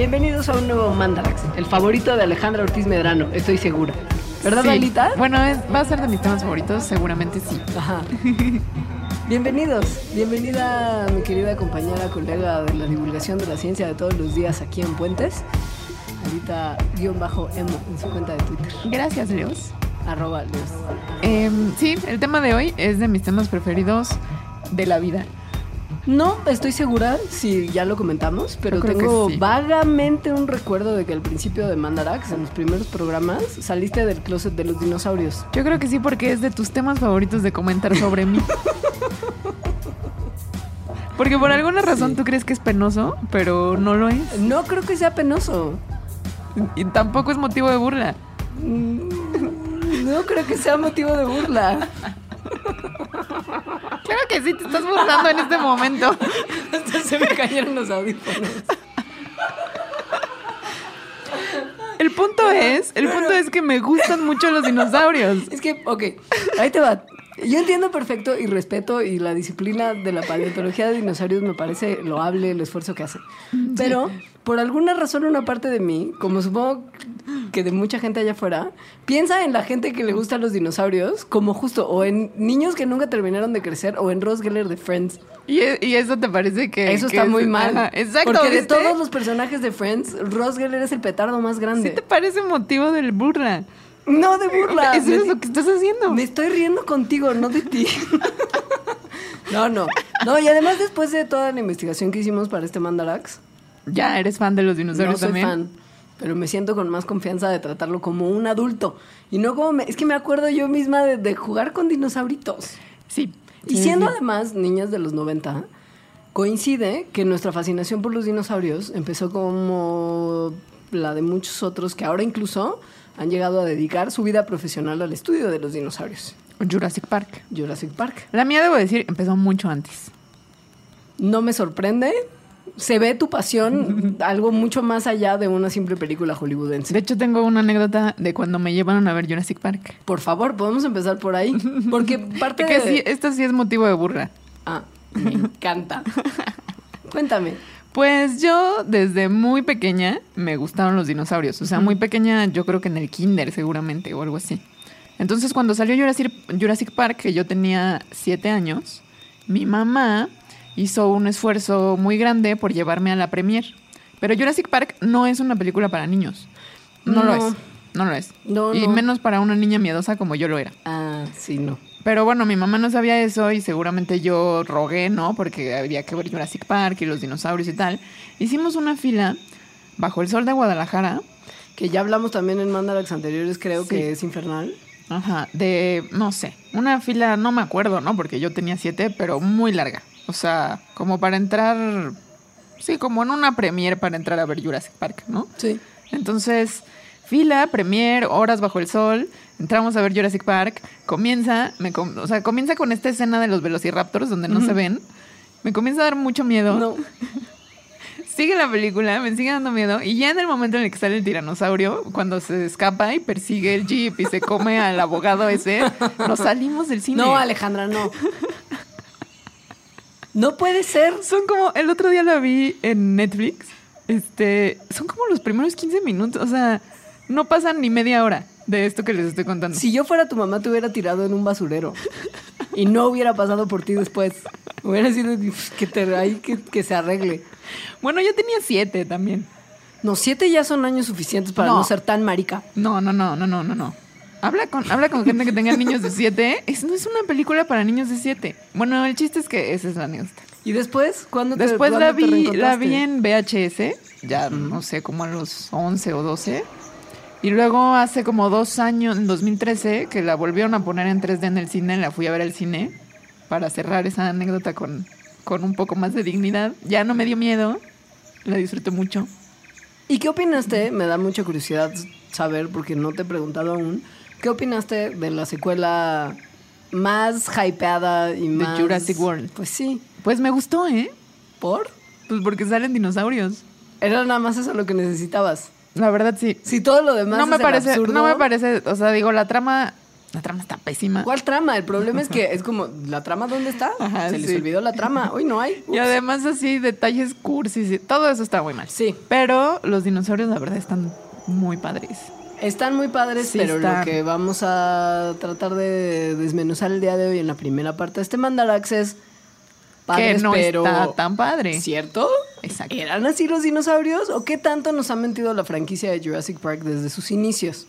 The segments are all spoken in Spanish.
Bienvenidos a un nuevo Mandarax, el favorito de Alejandra Ortiz Medrano, estoy segura. ¿Verdad, Dalita? Bueno, es- va a ser de mis temas favoritos, seguramente sí. Ajá. Bienvenidos, bienvenida mi querida compañera, colega de la divulgación de la ciencia de todos los días aquí en Puentes. Ahorita guion bajo emo en su cuenta de Twitter, Gracias, Leos. arroba Leos. Em, sí, el tema de hoy es de mis temas preferidos de la vida. No estoy segura si ya lo comentamos, pero tengo sí. vagamente un recuerdo de que al principio de Mandarax, en los primeros programas, saliste del closet de los dinosaurios. Yo creo que sí, porque es de tus temas favoritos de comentar sobre mí. Porque por alguna razón Sí. tú crees que es penoso, pero no lo es. No creo que sea penoso. Y tampoco es motivo de burla. No creo que sea motivo de burla. Claro que sí, te estás burlando en este momento. Hasta se me cayeron los audífonos. El punto es, el punto es que me gustan mucho los dinosaurios. Es que, ok, ahí te va. Yo entiendo perfecto y respeto y la disciplina de la paleontología de dinosaurios me parece loable el esfuerzo que hacen. Pero por alguna razón una parte de mí, como supongo que de mucha gente allá afuera, piensa en la gente que le gustan los dinosaurios como justo o en niños que nunca terminaron de crecer o en Ross Geller de Friends. Y, e- y eso te parece que... Eso que está es- muy mal. Ajá, exacto. Porque de todos los personajes de Friends, Ross Geller es el petardo más grande. Sí te parece motivo del burla. No de burla. Eso Me- es lo que estás haciendo. Me estoy riendo contigo, no de ti. No, no. No, y además después de toda la investigación que hicimos para este Mandarax, Ya eres fan de los no dinosaurios soy también. fan. Pero me siento con más confianza de tratarlo como un adulto. Y no como... me- es que me acuerdo yo misma de, de jugar con dinosauritos. Sí. Y Sí, siendo sí. además niñas de los 90, coincide que nuestra fascinación por los dinosaurios empezó como la de muchos otros que ahora incluso han llegado a dedicar su vida profesional al estudio de los dinosaurios. Jurassic Park. Jurassic Park. La mía, debo decir, empezó mucho antes. No me sorprende. Se ve tu pasión algo mucho más allá de una simple película hollywoodense. De hecho, tengo una anécdota de cuando me llevaron a ver Jurassic Park. Por favor, podemos empezar por ahí. Porque parte Que de... sí, esto sí es motivo de burla. Ah, me encanta. Cuéntame. Pues yo desde muy pequeña me gustaron los dinosaurios. O sea, muy pequeña yo creo que en el kinder seguramente o algo así. Entonces cuando salió Jurassic, Jurassic Park, que yo tenía siete años, mi mamá hizo un esfuerzo muy grande por llevarme a la premier. Pero Jurassic Park no es una película para niños. No, lo es. No lo es. No, y no. menos para una niña miedosa como yo lo era. Ah, sí, no. Pero bueno, mi mamá no sabía eso y seguramente yo rogué, ¿no? Porque había que ver Jurassic Park y los dinosaurios y tal. Hicimos una fila bajo el sol de Guadalajara, Que ya hablamos también en Mandarax anteriores, creo Sí. que es infernal. ajá, de, no sé, una fila, no me acuerdo, ¿no? Porque yo tenía siete, pero muy larga. O sea, como para entrar, sí, como en una premier para entrar a ver Jurassic Park, ¿no? Sí. Entonces, fila, premier, horas bajo el sol, entramos a ver Jurassic Park, comienza, me com- o sea, comienza con esta escena de los velociraptors donde no se ven. Me comienza a dar mucho miedo. No. Sigue la película, me sigue dando miedo. Y ya en el momento en el que sale el tiranosaurio, cuando se escapa y persigue el jeep y se come al abogado ese, nos salimos del cine. No, Alejandra, no. No puede ser. Son como, el otro día la vi en Netflix. Este, son como los primeros 15 minutos. O sea, no pasan ni media hora de esto que les estoy contando. Si yo fuera tu mamá, te hubiera tirado en un basurero. Y no hubiera pasado por ti después. Hubiera sido que, te, ahí que, que se arregle. Bueno, yo tenía siete también. No, siete ya son años suficientes para no, No. ser tan marica. No, no, no, no, no, no, no. Habla con, habla con gente que tenga niños de siete. Es, no es una película para niños de siete. Bueno, el chiste es que esa es la anécdota. ¿Y después? ¿Cuándo te Después cuándo la te vi, la vi en VHS, ya no sé, como a los 11 o 12. Y luego hace como dos años, en 2013, que la volvieron a poner en 3D en el cine, la fui a ver al cine para cerrar esa anécdota con, con un poco más de dignidad. Ya no me dio miedo, la disfruté mucho. ¿Y qué opinaste? Me da mucha curiosidad saber, porque no te he preguntado aún, ¿qué opinaste de la secuela más hypeada y más... Jurassic World. Pues sí. Pues me gustó, ¿eh? ¿Por? Pues porque salen dinosaurios. Era nada más eso lo que necesitabas. La verdad, sí. Si todo lo demás no me es el parece, absurdo- no me parece, o sea, digo, la trama, la trama está pésima. ¿Cuál trama? El problema es que es como, ¿la trama dónde está? Ajá, Se les sí. olvidó la trama. Hoy no hay. Y Ups. además así, detalles cursis, y todo eso está muy mal. Sí. Pero los dinosaurios, la verdad, están muy padres. Están muy padres, Sí, pero lo que vamos a tratar de desmenuzar el día de hoy en la primera parte de este Mandarax es padres, que no pero está tan padre. ¿Cierto? Exacto. ¿Eran así los dinosaurios? ¿O qué tanto nos ha mentido la franquicia de Jurassic Park desde sus inicios?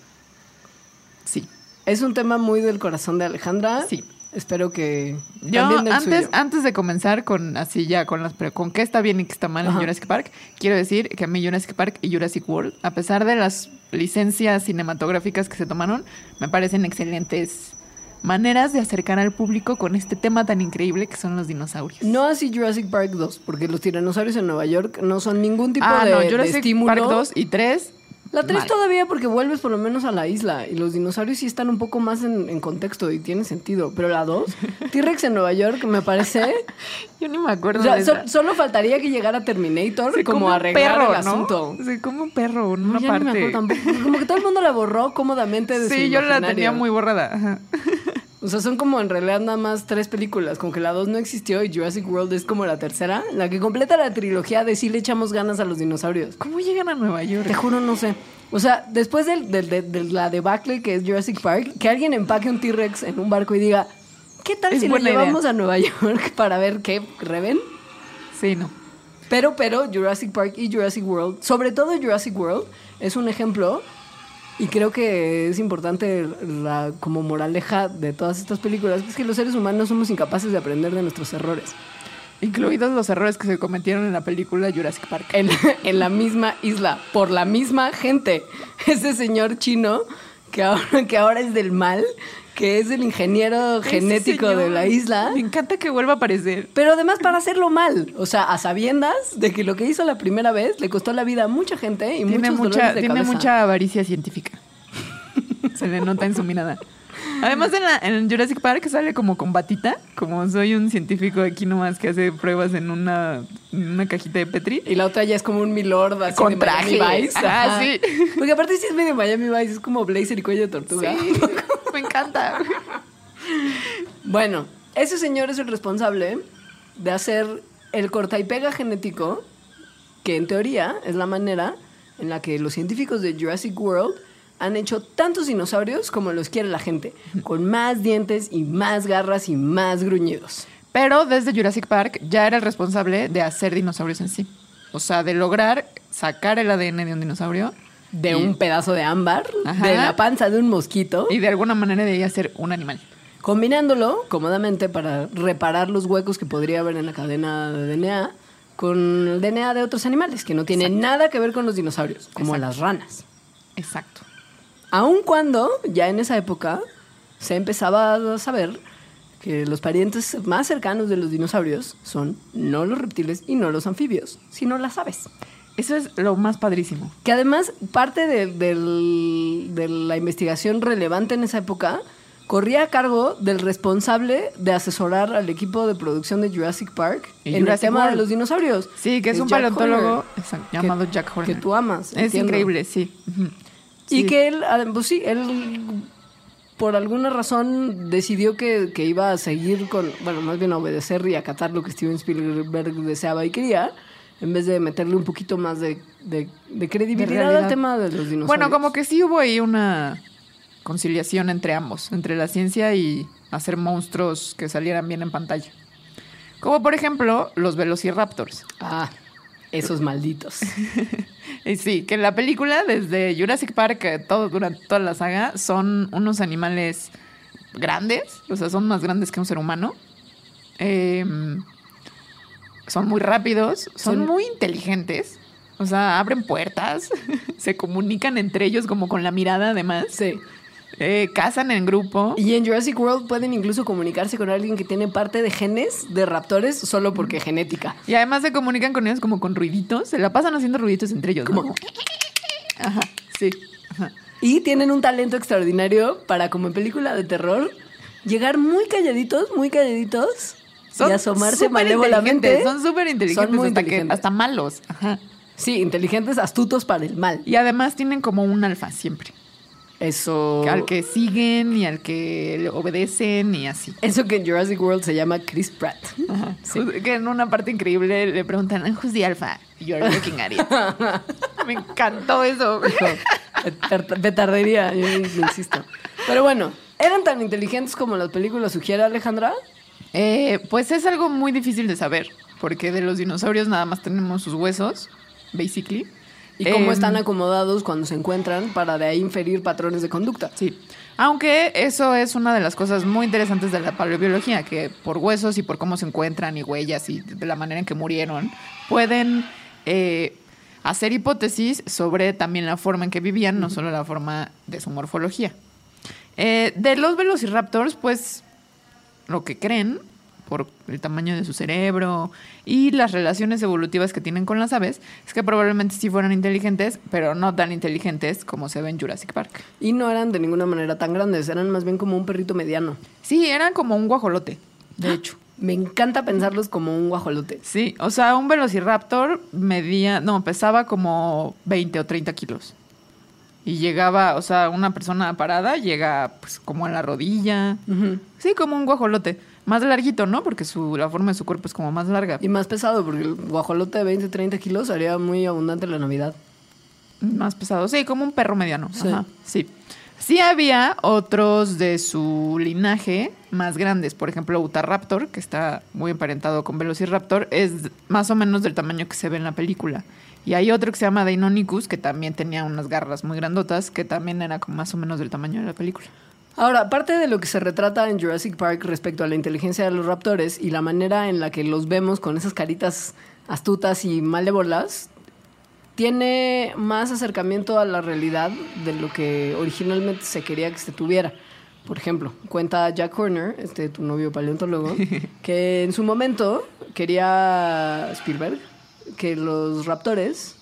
Sí. Es un tema muy del corazón de Alejandra. Sí. Espero que Yo antes, suyo. antes de comenzar con así ya con las pre- con qué está bien y qué está mal en. Jurassic Park, quiero decir que a mí Jurassic Park y Jurassic World, a pesar de las licencias cinematográficas que se tomaron, me parecen excelentes maneras de acercar al público con este tema tan increíble que son los dinosaurios. No así Jurassic Park 2, porque los tiranosaurios en Nueva York no son ningún tipo ah, de, no, de Jurassic estímulo. Park 2 y 3. La 3 mal. todavía porque vuelves por lo menos a la isla y los dinosaurios sí están un poco más en, en contexto y tiene sentido. Pero la 2, T-Rex en Nueva York me parece... Yo ni me acuerdo o sea, de so- esa. solo faltaría que llegara Terminator Se como a arreglar perro, el ¿no? asunto. Se come un perro en No, una ya ni me parte. acuerdo tampoco. Como que todo el mundo la borró cómodamente de su sí, yo la tenía muy borrada. Ajá. O sea, son como en realidad nada más tres películas, como que la 2 no existió y Jurassic World es como la tercera, la que completa la trilogía de sí le echamos ganas a los dinosaurios. ¿Cómo llegan a Nueva York? Te juro, no sé. O sea, después del- de, de la debacle que es Jurassic Park, que alguien empaque un T-Rex en un barco y diga, ¿qué tal Es si lo idea. llevamos a Nueva York para ver qué reven? Sí, no. Pero, pero, Jurassic Park y Jurassic World, sobre todo Jurassic World, es un ejemplo y creo que es importante la, como moraleja de todas estas películas, que es que los seres humanos somos incapaces de aprender de nuestros errores. Incluidos los errores que se cometieron en la película Jurassic Park. en, en la misma isla, por la misma gente. Ese señor chino que ahora, que ahora es del mal, que es el ingeniero genético de la isla. Me encanta que vuelva a aparecer. Pero además para hacerlo mal, o sea, a sabiendas de que lo que hizo la primera vez le costó la vida a mucha gente y Tiene muchos mucha, dolores de tiene cabeza. mucha avaricia científica. Se le nota en su mirada. Además, en, la, en Jurassic Park sale como con batita, como soy un científico aquí nomás que hace pruebas en una, en una cajita de Petri. Y la otra ya es como un milord así Con de Miami traje. Vice. Ajá, Ajá. sí. Porque aparte sí es medio Miami Vice, es como blazer y cuello de tortuga. Sí, me encanta. Bueno, ese señor es el responsable de hacer el corta y pega genético, que en teoría es la manera en la que los científicos de Jurassic World han hecho tantos dinosaurios como los quiere la gente, con más dientes y más garras y más gruñidos. Pero desde Jurassic Park ya era el responsable de hacer dinosaurios en sí. O sea, de lograr sacar el ADN de un dinosaurio De Y- un pedazo de ámbar, Ajá. de la panza de un mosquito, y de alguna manera de hacer un animal. combinándolo cómodamente para reparar los huecos que podría haber en la cadena de DNA con el DNA de otros animales que no tienen nada que ver con los dinosaurios, como Exacto. las ranas. Exacto. Aun cuando ya en esa época se empezaba a saber que los parientes más cercanos de los dinosaurios son no los reptiles y no los anfibios, sino las aves. Eso es lo más padrísimo. Que además parte de, la investigación relevante en esa época corría a cargo del responsable de asesorar al equipo de producción de Jurassic Park Y en Jurassic el tema World. de los dinosaurios. Sí, que es un Jack paleontólogo Horner, exacto, que- llamado Jack Horner. Que tú amas. Es entiendo. increíble, sí. Y Sí. que él, ah, pues sí, él por alguna razón decidió que, que iba a seguir con, bueno, más bien a obedecer y acatar lo que Steven Spielberg deseaba y quería, en vez de meterle un poquito más de, de- de credibilidad al tema de los dinosaurios. Bueno, como que sí hubo ahí una conciliación entre ambos, entre la ciencia y hacer monstruos que salieran bien en pantalla. Como por ejemplo los velociraptors. Ah, esos malditos. Y sí, que en la película, desde Jurassic Park, eh, todo, durante toda la saga, son unos animales grandes, o sea, son más grandes que un ser humano. Em, son muy rápidos, son, Son- muy inteligentes. O sea, abren puertas, se comunican entre ellos como con la mirada además. Sí. Eh, cazan en grupo. Y en Jurassic World pueden incluso comunicarse con alguien que tiene parte de genes de raptores solo porque genética. Y además se comunican con ellos como con ruiditos. Se la pasan haciendo ruiditos entre ellos. ¿no? Como- Ajá, sí. ajá. Y tienen un talento extraordinario para, como en película de terror, llegar muy calladitos, muy calladitos y asomarse malévolamente. Son súper inteligentes, Son muy hasta, que- inteligentes. hasta malos. Ajá. Sí, inteligentes, astutos para el mal. Y además tienen como un alfa siempre. Eso. Al que siguen y al que le obedecen y así. Eso que en Jurassic World se llama Chris Pratt. Ju- Que en una parte increíble le preguntan, who's the alpha? You're looking at it. Me encantó eso. Pet- Petardería, yo insisto. Pero bueno, ¿eran tan inteligentes como las películas sugiere Alejandra? Eh, pues es algo muy difícil de saber, porque de los dinosaurios nada más tenemos sus huesos, basically. ¿Y cómo Em, están acomodados cuando se encuentran para de ahí inferir patrones de conducta? Sí. Aunque eso es una de las cosas muy interesantes de la paleobiología, que por huesos y por cómo se encuentran y huellas y de la manera en que murieron, pueden eh, hacer hipótesis sobre también la forma en que vivían, no solo la forma de su morfología. Eh, de los velociraptors, pues lo que creen por el tamaño de su cerebro y las relaciones evolutivas que tienen con las aves, es que probablemente sí fueran inteligentes, pero no tan inteligentes como se ve en Jurassic Park. Y no eran de ninguna manera tan grandes, eran más bien como un perrito mediano. Sí, eran como un guajolote, de hecho. Me encanta pensarlos como un guajolote. Sí, o sea, un velociraptor medía, no, pesaba como 20 o 30 kilos. Y llegaba, o sea, una persona parada llega pues como a la rodilla. Sí, como un guajolote. Más larguito, ¿no? Porque su, la forma de su cuerpo es como más larga. Y más pesado, porque el guajolote de 20, 30 kilos haría muy abundante la Navidad. Más pesado, sí, como un perro mediano. Sí. Ajá, sí. Sí había otros de su linaje más grandes. Por ejemplo, Utahraptor, que está muy emparentado con Velociraptor, es más o menos del tamaño que se ve en la película. Y hay otro que se llama Deinonychus, que también tenía unas garras muy grandotas, que también era como más o menos del tamaño de la película. Ahora, parte de lo que se retrata en Jurassic Park respecto a la inteligencia de los raptores y la manera en la que los vemos con esas caritas astutas y malévolas, tiene más acercamiento a la realidad de lo que originalmente se quería que se tuviera. Por ejemplo, cuenta Jack Horner, este tu novio paleontólogo, que en su momento quería Spielberg que los raptores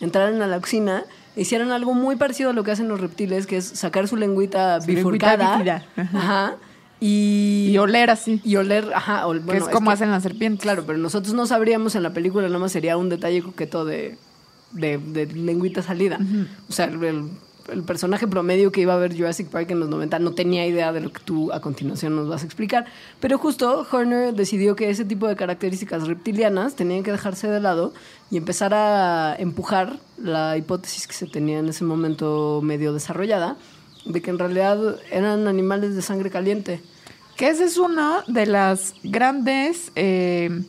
entraran a la cocina hicieran algo muy parecido a lo que hacen los reptiles, que es sacar su lengüita Su lengüita bifurcada. bífida, ajá. Ajá. Y, Y oler así, y oler, ajá. ol- que es como que- hacen las serpientes. Claro, pero nosotros no sabríamos en la película, nada más sería un detalle coqueto de, de, de lengüita salida. O sea, el, el personaje promedio que iba a ver Jurassic Park en los 90 no tenía idea de lo que tú a continuación nos vas a explicar. Pero justo Horner decidió que ese tipo de características reptilianas tenían que dejarse de lado y empezar a empujar la hipótesis que se tenía en ese momento medio desarrollada de que en realidad eran animales de sangre caliente. Que ese es uno de las grandes eh,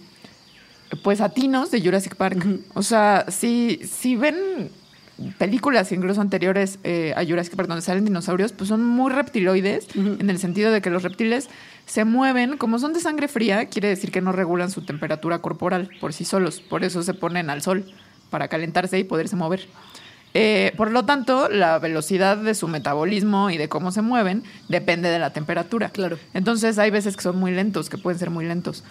pues atinos de Jurassic Park. O sea, si, si ven películas incluso anteriores eh, a Jurassic Park donde salen dinosaurios, pues son muy reptiloides, en el sentido de que los reptiles se mueven, como son de sangre fría, quiere decir que no regulan su temperatura corporal por sí solos, por eso se ponen al sol, para calentarse y poderse mover. Eh, por lo tanto, la velocidad de su metabolismo y de cómo se mueven depende de la temperatura. Claro. Entonces hay veces que son muy lentos, que pueden ser muy lentos.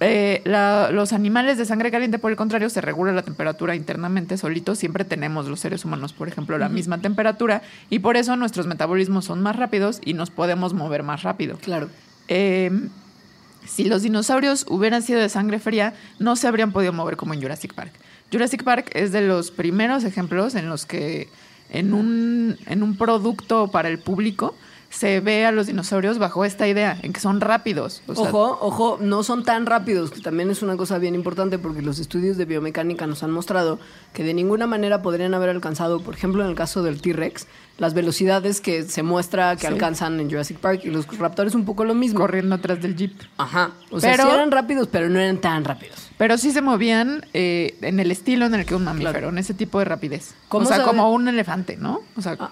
Eh, la- los animales de sangre caliente, por el contrario, se regula la temperatura internamente solitos. Siempre tenemos los seres humanos, por ejemplo, la misma temperatura y por eso nuestros metabolismos son más rápidos y nos podemos mover más rápido. Claro. Eh, si los dinosaurios hubieran sido de sangre fría, no se habrían podido mover como en Jurassic Park. Jurassic Park es de los primeros ejemplos en los que en un, en un producto para el público se ve a los dinosaurios bajo esta idea, en que son rápidos. O sea, ojo, ojo, no son tan rápidos, que también es una cosa bien importante porque los estudios de biomecánica nos han mostrado que de ninguna manera podrían haber alcanzado, por ejemplo, en el caso del T-Rex, las velocidades que se muestra que Sí. alcanzan en Jurassic Park y los raptores un poco lo mismo. corriendo atrás del jeep. Ajá. O sea, Pero- sí eran rápidos, pero no eran tan rápidos. Pero sí se movían eh, en el estilo en el que un mamífero, en ese tipo de rapidez. ¿Cómo o sea, sabe- como un elefante, ¿no? O sea, Ah.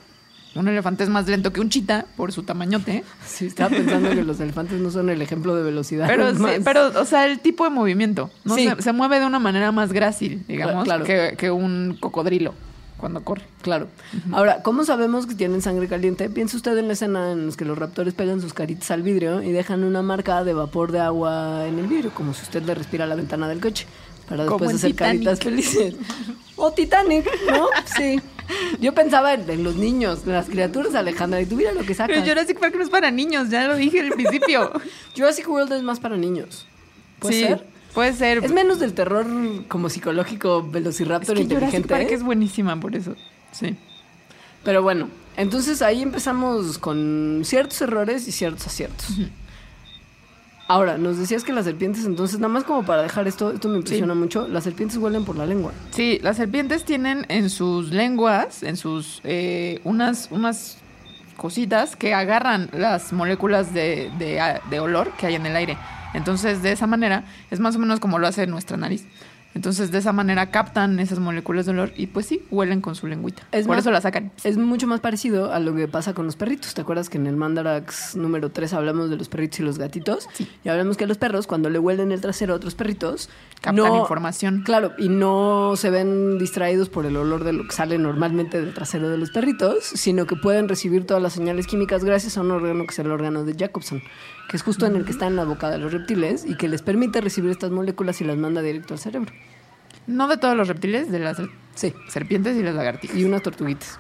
Un elefante es más lento que un chita por su tamañote. Sí, estaba pensando que los elefantes no son el ejemplo de velocidad. Pero, sí, pero, o sea, el tipo de movimiento. ¿no? Sí. Se, se mueve de una manera más grácil, digamos, Claro. que, que un cocodrilo cuando corre. Claro. Ahora, ¿cómo sabemos que tienen sangre caliente? Piensa usted en la escena en la que los raptores pegan sus caritas al vidrio y dejan una marca de vapor de agua en el vidrio, como si usted le respira a la ventana del coche, para después hacer Titanic. caritas felices. O Titanic, ¿no? Sí. Yo pensaba en, en los niños, en las criaturas, Alejandra, y tú mira lo que sacas. Pero Jurassic Park no es para niños, ya lo dije al principio. Jurassic World es más para niños. ¿Puede sí, ser? puede ser. Es menos del terror como psicológico Es velociraptor que Jurassic inteligente. Park ¿eh? es buenísima por eso. Sí. Pero bueno, entonces ahí empezamos con ciertos errores y ciertos aciertos. Ahora, nos decías que las serpientes, entonces, nada más como para dejar esto, esto me impresiona mucho, las serpientes huelen por la lengua. Sí, las serpientes tienen en sus lenguas, en sus eh, unas, unas cositas que agarran las moléculas de, de, de olor que hay en el aire. Entonces, de esa manera, es más o menos como lo hace nuestra nariz. Entonces, de esa manera captan esas moléculas de olor y pues sí, huelen con su lengüita. Es Por más- eso la sacan. Es mucho más parecido a lo que pasa con los perritos. ¿Te acuerdas que en el Mandarax número 3 hablamos de los perritos y los gatitos? Sí. Y hablamos que los perros, cuando le huelen el trasero a otros perritos, Captan no- información. Claro, y no se ven distraídos por el olor de lo que sale normalmente del trasero de los perritos, sino que pueden recibir todas las señales químicas gracias a un órgano que es el órgano de Jacobson, que es justo en el que está en la boca de los reptiles y que les permite recibir estas moléculas y las manda directo al cerebro. No de todos los reptiles, de las Sí, serpientes y las lagartijas. y unas tortuguitas.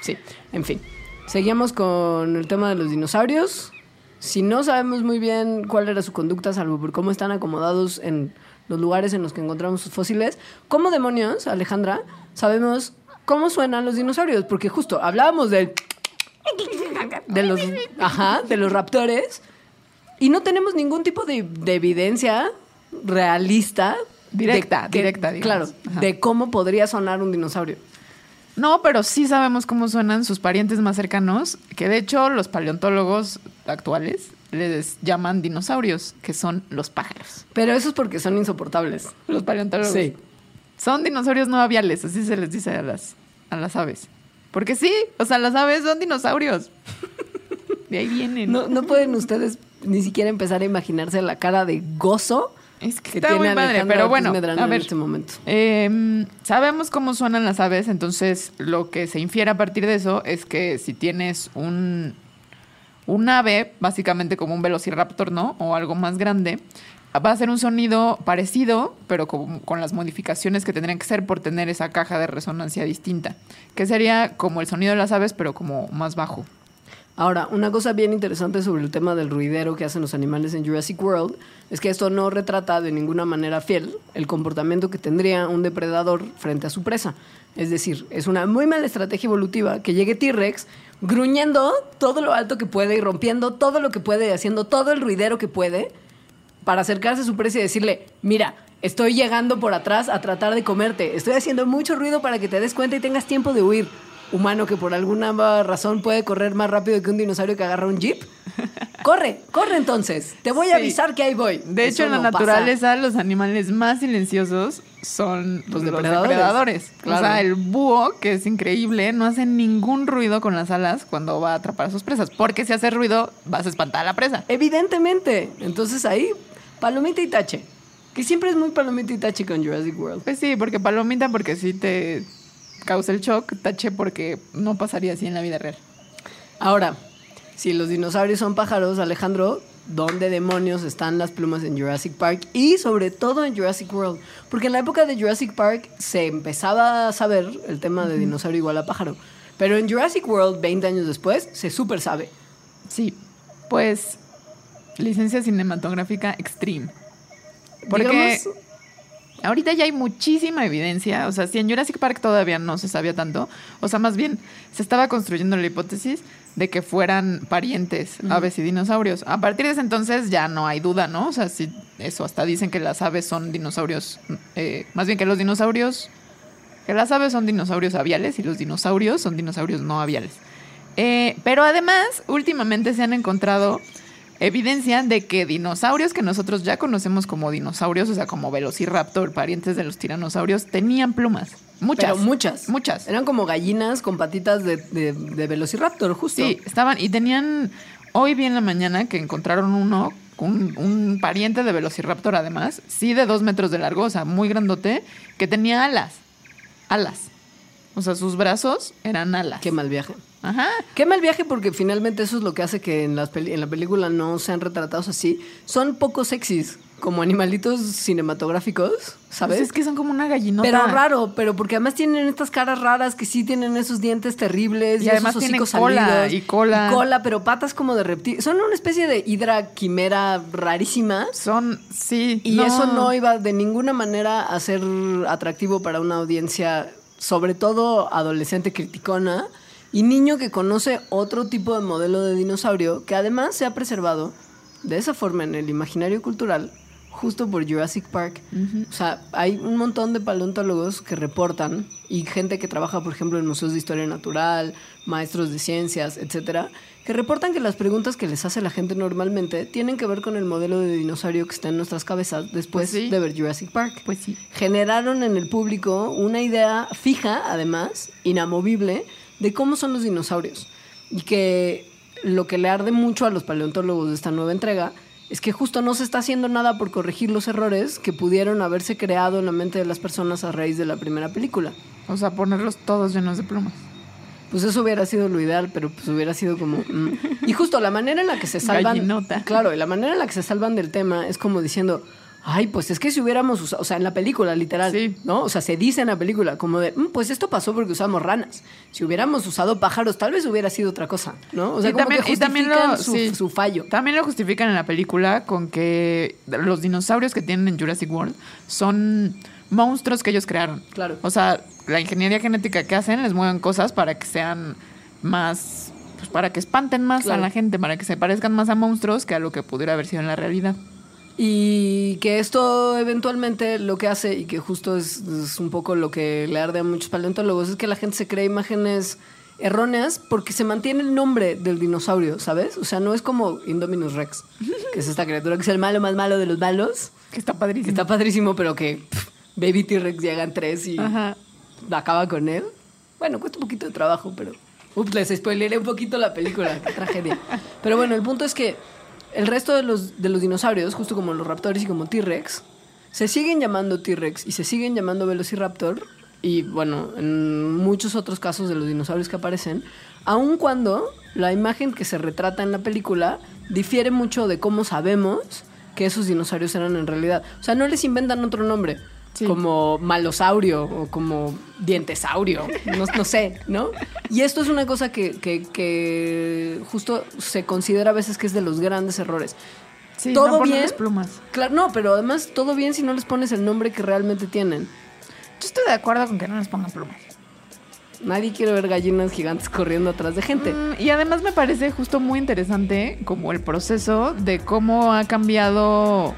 Sí, en fin. Seguimos con el tema de los dinosaurios. Si no sabemos muy bien cuál era su conducta, salvo por cómo están acomodados en los lugares en los que encontramos sus fósiles, ¿cómo demonios, Alejandra, sabemos cómo suenan los dinosaurios? Porque justo hablábamos del... de los, ajá, de los raptores y no tenemos ningún tipo de, de evidencia realista. Directa, que- directa, digamos. Claro, Ajá. de cómo podría sonar un dinosaurio. No, pero sí sabemos cómo suenan sus parientes más cercanos, que de hecho los paleontólogos actuales les llaman dinosaurios, que son los pájaros. Pero eso es porque son insoportables. Los paleontólogos. Sí. Son dinosaurios no aviales, así se les dice a las, a las aves. Porque sí, o sea, las aves son dinosaurios. De ahí vienen. No, no pueden ustedes ni siquiera empezar a imaginarse la cara de gozo es que, que está tiene muy padre, Alejandra pero bueno, a en ver. este momento. Eh, sabemos cómo suenan las aves, entonces lo que se infiere a partir de eso es que si tienes un, un ave, básicamente como un velociraptor, ¿no? O algo más grande, va a ser un sonido parecido, pero con, las modificaciones que tendrían que ser por tener esa caja de resonancia distinta, que sería como el sonido de las aves, pero como más bajo. Ahora, una cosa bien interesante sobre el tema del ruidero que hacen los animales en Jurassic World es que esto no retrata de ninguna manera fiel el comportamiento que tendría un depredador frente a su presa. Es decir, es una muy mala estrategia evolutiva que llegue T-Rex gruñendo todo lo alto que puede y rompiendo todo lo que puede y haciendo todo el ruidero que puede para acercarse a su presa y decirle, mira, estoy llegando por atrás a tratar de comerte, estoy haciendo mucho ruido para que te des cuenta y tengas tiempo de huir. Humano que por alguna razón puede correr más rápido que un dinosaurio que agarra un jeep. Corre, corre entonces. Te voy a Sí. avisar que ahí voy. De Eso hecho, en la no pasa. naturaleza, los animales más silenciosos son Los los, depredadores. depredadores. Claro. O sea, el búho, que es increíble, no hace ningún ruido con las alas cuando va a atrapar a sus presas. Porque si hace ruido, vas a espantar a la presa. Evidentemente. Entonces ahí, palomita y tache. Que siempre es muy palomita y tache con Jurassic World. Pues sí, porque palomita, porque sí te causa el shock, taché porque no pasaría así en la vida real. Ahora, si los dinosaurios son pájaros, Alejandro, ¿dónde demonios están las plumas en Jurassic Park? Y sobre todo en Jurassic World. Porque en la época de Jurassic Park se empezaba a saber el tema de dinosaurio igual a pájaro. Pero en Jurassic World, 20 años después, se súper sabe. Sí, pues licencia cinematográfica extreme. Porque Digamos, ahorita ya hay muchísima evidencia. O sea, si en Jurassic Park todavía no se sabía tanto, o sea, más bien se estaba construyendo la hipótesis de que fueran parientes, aves y dinosaurios. A partir de ese entonces ya no hay duda, ¿no? O sea, si eso hasta dicen que las aves son dinosaurios, eh, más bien que los dinosaurios, que las aves son dinosaurios aviales y los dinosaurios son dinosaurios no aviales. Eh, pero además, últimamente se han encontrado evidencia de que dinosaurios que nosotros ya conocemos como dinosaurios, o sea, como velociraptor, parientes de los tiranosaurios, tenían plumas. Muchas. Pero muchas. Muchas. Eran como gallinas con patitas de, de- de velociraptor, justo. Sí, estaban y tenían hoy vi en la mañana que encontraron uno, un, un pariente de velociraptor además, sí de dos metros de largo, o sea, muy grandote, que tenía alas. Alas. O sea, sus brazos eran alas. Qué mal viaje. Ajá. Qué mal viaje porque finalmente eso es lo que hace que en, las peli- en la película no sean retratados así. Son poco sexys como animalitos cinematográficos, ¿sabes? Pues es que son como una gallinota. Pero raro, pero porque además tienen estas caras raras que sí tienen esos dientes terribles Y y, además esos tienen cola, salidos. y cola. Y cola, pero patas como de reptil. Son una especie de hidra quimera rarísima. Son, sí. Y eso no iba de ninguna manera a ser atractivo para una audiencia, sobre todo adolescente criticona y niño que conoce otro tipo de modelo de dinosaurio que además se ha preservado de esa forma en el imaginario cultural justo por Jurassic Park. O sea, hay un montón de paleontólogos que reportan y gente que trabaja, por ejemplo, en museos de historia natural, maestros de ciencias, etcétera, que reportan que las preguntas que les hace la gente normalmente tienen que ver con el modelo de dinosaurio que está en nuestras cabezas después Pues sí. de ver Jurassic Park. Pues sí. Generaron en el público una idea fija, además, inamovible, de cómo son los dinosaurios. Y que lo que le arde mucho a los paleontólogos de esta nueva entrega es que justo no se está haciendo nada por corregir los errores que pudieron haberse creado en la mente de las personas a raíz de la primera película. O sea, ponerlos todos llenos de plumas. Pues eso hubiera sido lo ideal, pero pues hubiera sido como... mm. Y justo la manera en la que se salvan... Gallinota. Claro, y la manera en la que se salvan del tema es como diciendo... Ay, pues es que si hubiéramos usado, o sea, en la película, literal, Sí. ¿no? O sea, se dice en la película, como de, "Mm, pues esto pasó porque usamos ranas. Si hubiéramos usado pájaros, tal vez hubiera sido otra cosa, ¿no? O sea, Y como también- que y también justifican lo- su, sí. su fallo. También lo justifican en la película con que los dinosaurios que tienen en Jurassic World son monstruos que ellos crearon. Claro. O sea, la ingeniería genética que hacen les mueven cosas para que sean más. Pues para que espanten más Claro. a la gente, para que se parezcan más a monstruos que a lo que pudiera haber sido en la realidad. Y que esto eventualmente lo que hace, y que justo es, es un poco lo que le arde a muchos paleontólogos, es que la gente se crea imágenes erróneas porque se mantiene el nombre del dinosaurio, ¿sabes? O sea, no es como Indominus Rex, que es esta criatura que es el malo más malo de los malos, Que está que padrísimo. está padrísimo, pero que pff, Baby T-Rex llegan tres y Ajá. acaba con él. Bueno, cuesta un poquito de trabajo, pero... Ups, les spoileré un poquito la película, qué tragedia. Pero bueno, el punto es que el resto de los, de los dinosaurios, justo como los raptores y como T-Rex, se siguen llamando T-Rex y se siguen llamando Velociraptor. Y bueno, en muchos otros casos de los dinosaurios que aparecen, aun cuando la imagen que se retrata en la película difiere mucho de cómo sabemos que esos dinosaurios eran en realidad. O sea, no les inventan otro nombre Sí. como malosaurio o como dientesaurio, no, no sé, ¿no? Y esto es una cosa que, que- que justo se considera a veces que es de los grandes errores. Sí, todo no bien. plumas. Claro, no, pero además todo bien si no les pones el nombre que realmente tienen. Yo estoy de acuerdo con que no les pongan plumas. Nadie quiere ver gallinas gigantes corriendo atrás de gente. Mm, Y además me parece justo muy interesante como el proceso de cómo ha cambiado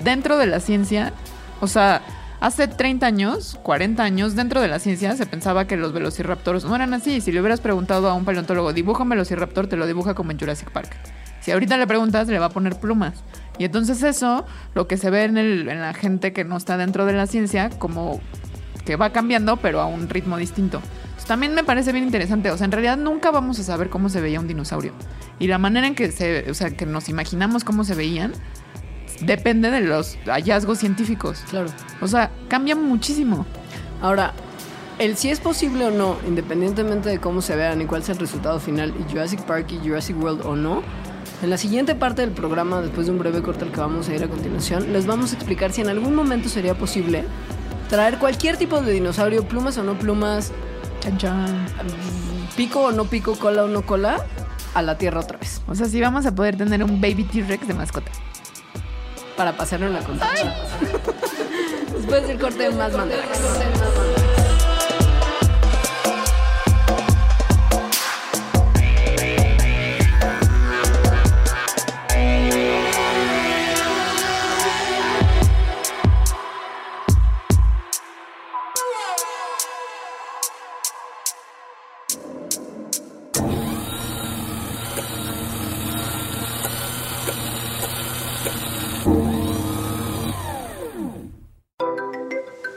dentro de la ciencia. O sea, hace 30 años, 40 años, dentro de la ciencia se pensaba que los velociraptors no eran así. Si le hubieras preguntado a un paleontólogo, dibuja un velociraptor, te lo dibuja como en Jurassic Park. Si ahorita le preguntas, le va a poner plumas. Y entonces eso, lo que se ve en, la gente que no está dentro de la ciencia, como que va cambiando, pero a un ritmo distinto. También me parece bien interesante. O sea, en realidad nunca vamos a saber cómo se veía un dinosaurio. Y la manera en que se, o sea, que nos imaginamos cómo se veían, depende de los hallazgos científicos. Claro. O sea, cambia muchísimo. Ahora, el si es posible o no, independientemente de cómo se vean y cuál sea el resultado final, y Jurassic Park y Jurassic World o no, en la siguiente parte del programa, después de un breve corte al que vamos a ir a continuación, les vamos a explicar si en algún momento sería posible traer cualquier tipo de dinosaurio, plumas o no plumas, Chan, chan. pico o no pico, cola o no cola, a la Tierra otra vez, O sea, sí vamos a poder tener un baby T-Rex de mascota. Para pasarlo en la. Después del corte, más Mandelax.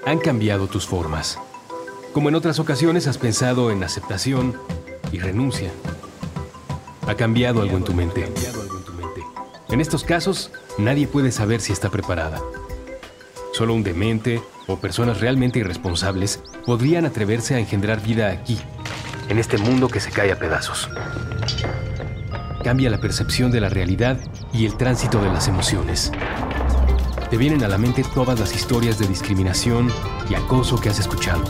Han cambiado tus formas. Como en otras ocasiones has pensado en aceptación y renuncia. Ha cambiado algo en tu mente. En estos casos, nadie puede saber si está preparada. Solo un demente o personas realmente irresponsables podrían atreverse a engendrar vida aquí, en este mundo que se cae a pedazos. Cambia la percepción de la realidad y el tránsito de las emociones. Te vienen a la mente todas las historias de discriminación y acoso que has escuchado.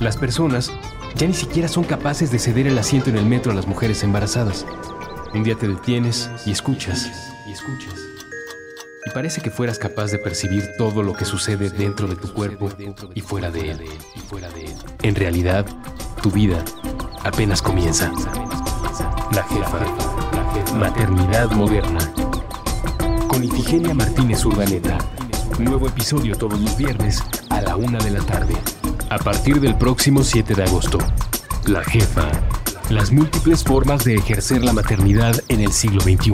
Las personas ya ni siquiera son capaces de ceder el asiento en el metro a las mujeres embarazadas. Un día te detienes y escuchas, y escuchas. Y parece que fueras capaz de percibir todo lo que sucede dentro de tu cuerpo y fuera de él. En realidad, tu vida apenas comienza. La jefa. Maternidad moderna. Con Ifigenia Martínez Urdaneta. Nuevo episodio todos los viernes a la una de la tarde. A partir del próximo 7 de agosto. La jefa. Las múltiples formas de ejercer la maternidad en el siglo XXI.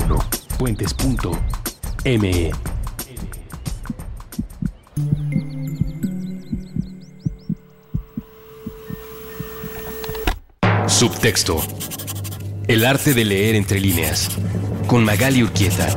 Puentes.me. Subtexto. El arte de leer entre líneas. Con Magali Urquieta.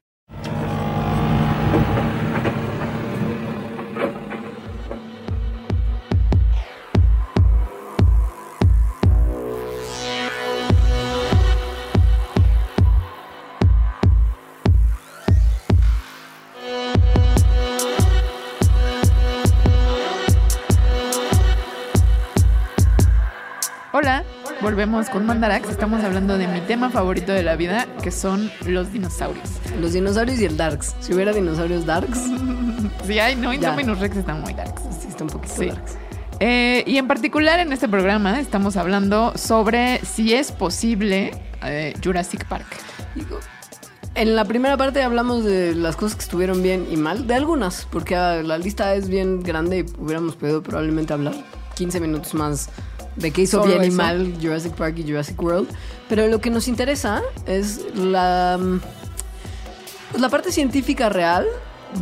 Volvemos con Mandarax. Estamos hablando de mi tema favorito de la vida, que son los dinosaurios. Los dinosaurios y el Darks. Si hubiera dinosaurios Darks, Sí, ay, no. Indominus Rex están muy darks. sí está un poquito Sí. Darks. Eh, y en particular en este programa estamos hablando sobre si es posible eh, Jurassic Park. Digo, En la primera parte hablamos de las cosas que estuvieron bien y mal, de algunas, porque ah, la lista es bien grande y hubiéramos podido probablemente hablar 15 minutos más de qué hizo Solo bien y eso. mal Jurassic Park y Jurassic World. Pero lo que nos interesa es la, mm, pues, la parte científica real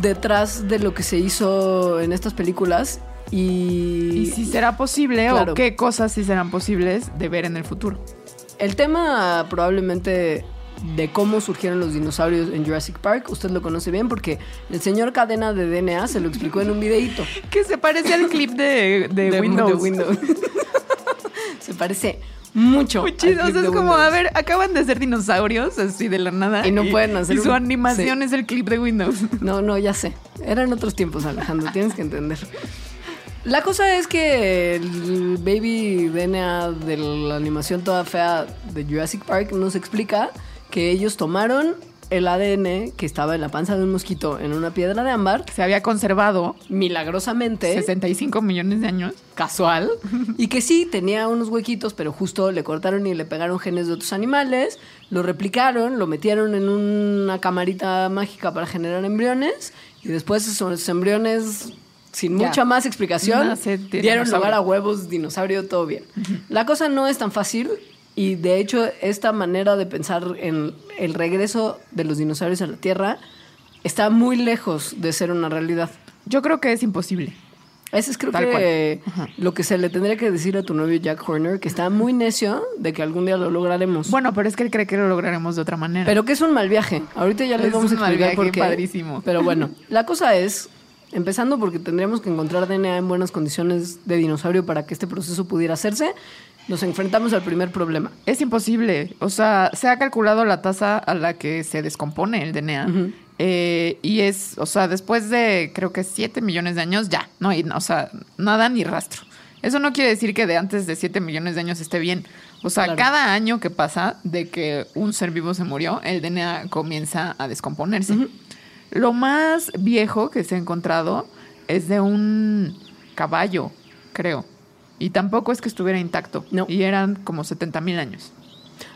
detrás de lo que se hizo en estas películas y, Y si será posible Claro. o qué cosas sí serán posibles de ver en el futuro. El tema probablemente de cómo surgieron los dinosaurios en Jurassic Park, usted lo conoce bien porque el señor cadena de DNA se lo explicó en un videíto Que se parece al clip de, de Windows. de Windows. Parece mucho. Muy chido. O sea, es como, a ver, acaban de ser dinosaurios así de la nada. Y no pueden hacer Y su un- animación sí. es el clip de Windows. No, no, ya sé. Eran otros tiempos, Alejandro, tienes que entender. La cosa es que el baby DNA de la animación toda fea de Jurassic Park nos explica que ellos tomaron el ADN que estaba en la panza de un mosquito en una piedra de ámbar, Se había conservado milagrosamente, 65 millones de años. casual, y que sí tenía unos huequitos, pero justo le cortaron y le pegaron genes de otros animales, lo replicaron, lo metieron en una camarita mágica para generar embriones, y después esos embriones, sin mucha más explicación, dieron lugar a huevos, dinosaurio, todo bien. La cosa no es tan fácil. Y de hecho, esta manera de pensar en el regreso de los dinosaurios a la Tierra está muy lejos de ser una realidad. Yo creo que es imposible. Ese es creo Tal que lo que se le tendría que decir a tu novio Jack Horner, que está muy necio de que algún día lo lograremos. Bueno, pero es que él cree que lo lograremos de otra manera. pero que es un mal viaje. Ahorita ya les Es vamos a un mal explicar por qué. padrísimo. Pero bueno, la cosa es, empezando porque tendríamos que encontrar DNA en buenas condiciones de dinosaurio para que este proceso pudiera hacerse, nos enfrentamos al primer problema. Es imposible. O sea, se ha calculado la tasa a la que se descompone el DNA. Eh, y es, o sea, después de creo que 7 millones de años, ya, no hay, o sea, nada ni rastro. Eso no quiere decir que de antes de 7 millones de años esté bien. O sea, Claro. cada año que pasa de que un ser vivo se murió, el DNA comienza a descomponerse. Lo más viejo que se ha encontrado es de un caballo, creo. Y tampoco es que estuviera intacto. No. Y eran como 70 mil años.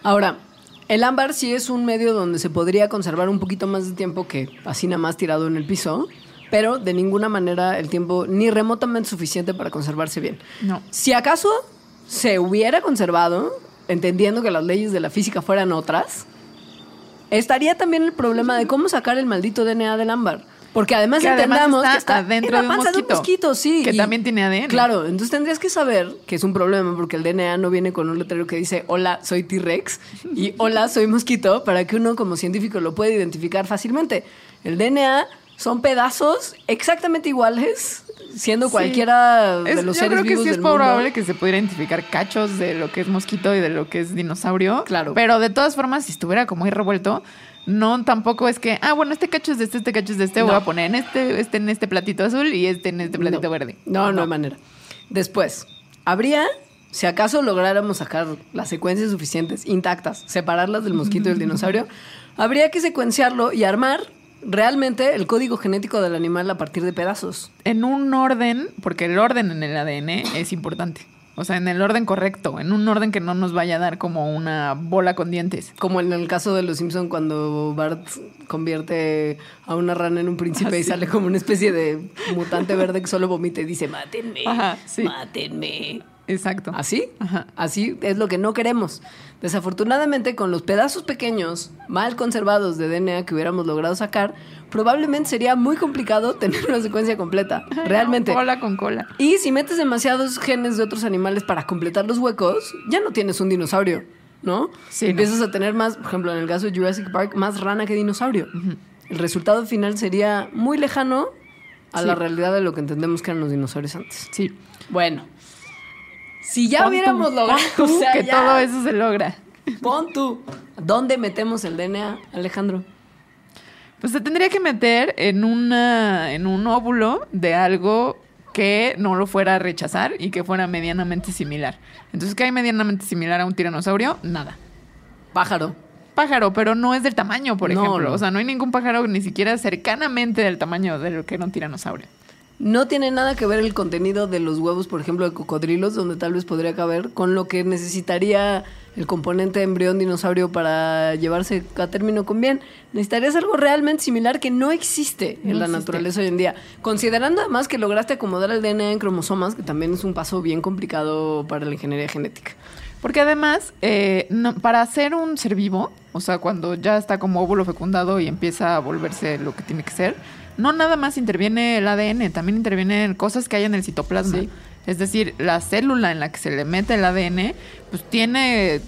Ahora, el ámbar sí es un medio donde se podría conservar un poquito más de tiempo que así nada más tirado en el piso, pero de ninguna manera el tiempo ni remotamente suficiente para conservarse bien. No. Si acaso se hubiera conservado, entendiendo que las leyes de la física fueran otras, estaría también el problema de cómo sacar el maldito DNA del ámbar. Porque además Que además entendamos está que está adentro en la de un mosquito, sí. que y- también tiene ADN. Claro, entonces tendrías que saber que es un problema porque el DNA no viene con un letrero que dice hola, soy T-Rex y hola, soy mosquito para que uno como científico lo pueda identificar fácilmente. El DNA son pedazos exactamente iguales, siendo Sí. cualquiera de Es- los yo seres creo que vivos sí es del mundo. probable que se pudiera identificar cachos de lo que es mosquito y de lo que es dinosaurio. Claro. Pero de todas formas, si estuviera como ahí revuelto, no tampoco es que, ah, bueno, este cacho es de este, este cacho es de este, voy No. a poner en este, este en este platito azul y este en este platito no. verde. No, no hay manera. Después, habría, si acaso lográramos sacar las secuencias suficientes, intactas, separarlas del mosquito y del dinosaurio, habría que secuenciarlo y armar realmente el código genético del animal a partir de pedazos. En un orden, porque el orden en el ADN es importante. O sea, en el orden correcto, en un orden que no nos vaya a dar como una bola con dientes. Como en el caso de los Simpson cuando Bart convierte a una rana en un príncipe Ah, y sí. sale como una especie de mutante verde que solo vomita y dice, mátenme, Ajá, sí. mátenme. Exacto. ¿Así? Ajá. Así es lo que no queremos. Desafortunadamente, con los pedazos pequeños, mal conservados de DNA que hubiéramos logrado sacar, probablemente sería muy complicado tener una secuencia completa. Realmente. Cola con cola. Y si metes demasiados genes de otros animales para completar los huecos, ya no tienes un dinosaurio, ¿no? Sí, Empiezas a tener más, por ejemplo, en el caso de Jurassic Park, más rana que dinosaurio. El resultado final sería muy lejano a Sí. la realidad de lo que entendemos que eran los dinosaurios antes. Sí. Bueno, si ya Pon tú- hubiéramos logrado o sea, que ya, todo eso se logra. Pon tú. ¿Dónde metemos el DNA, Alejandro? Pues se tendría que meter en una en un óvulo de algo que no lo fuera a rechazar y que fuera medianamente similar. Entonces, ¿qué hay medianamente similar a un tiranosaurio? Nada. Pájaro. Pájaro, pero no es del tamaño, por No, ejemplo. no. O sea, no hay ningún pájaro ni siquiera cercanamente del tamaño de lo que era un tiranosaurio. No tiene nada que ver el contenido de los huevos, por ejemplo, de cocodrilos, donde tal vez podría caber, con lo que necesitaría el componente embrión dinosaurio para llevarse a término con bien. Necesitarías algo realmente similar que no existe en la existe. naturaleza hoy en día. Considerando además que lograste acomodar el DNA en cromosomas, que también es un paso bien complicado para la ingeniería genética. Porque además, eh, no- para hacer un ser vivo, o sea, cuando ya está como óvulo fecundado y empieza a volverse lo que tiene que ser, no nada más interviene el ADN, también intervienen cosas que hay en el citoplasma. Sí. Es decir, la célula en la que se le mete el ADN, pues tiene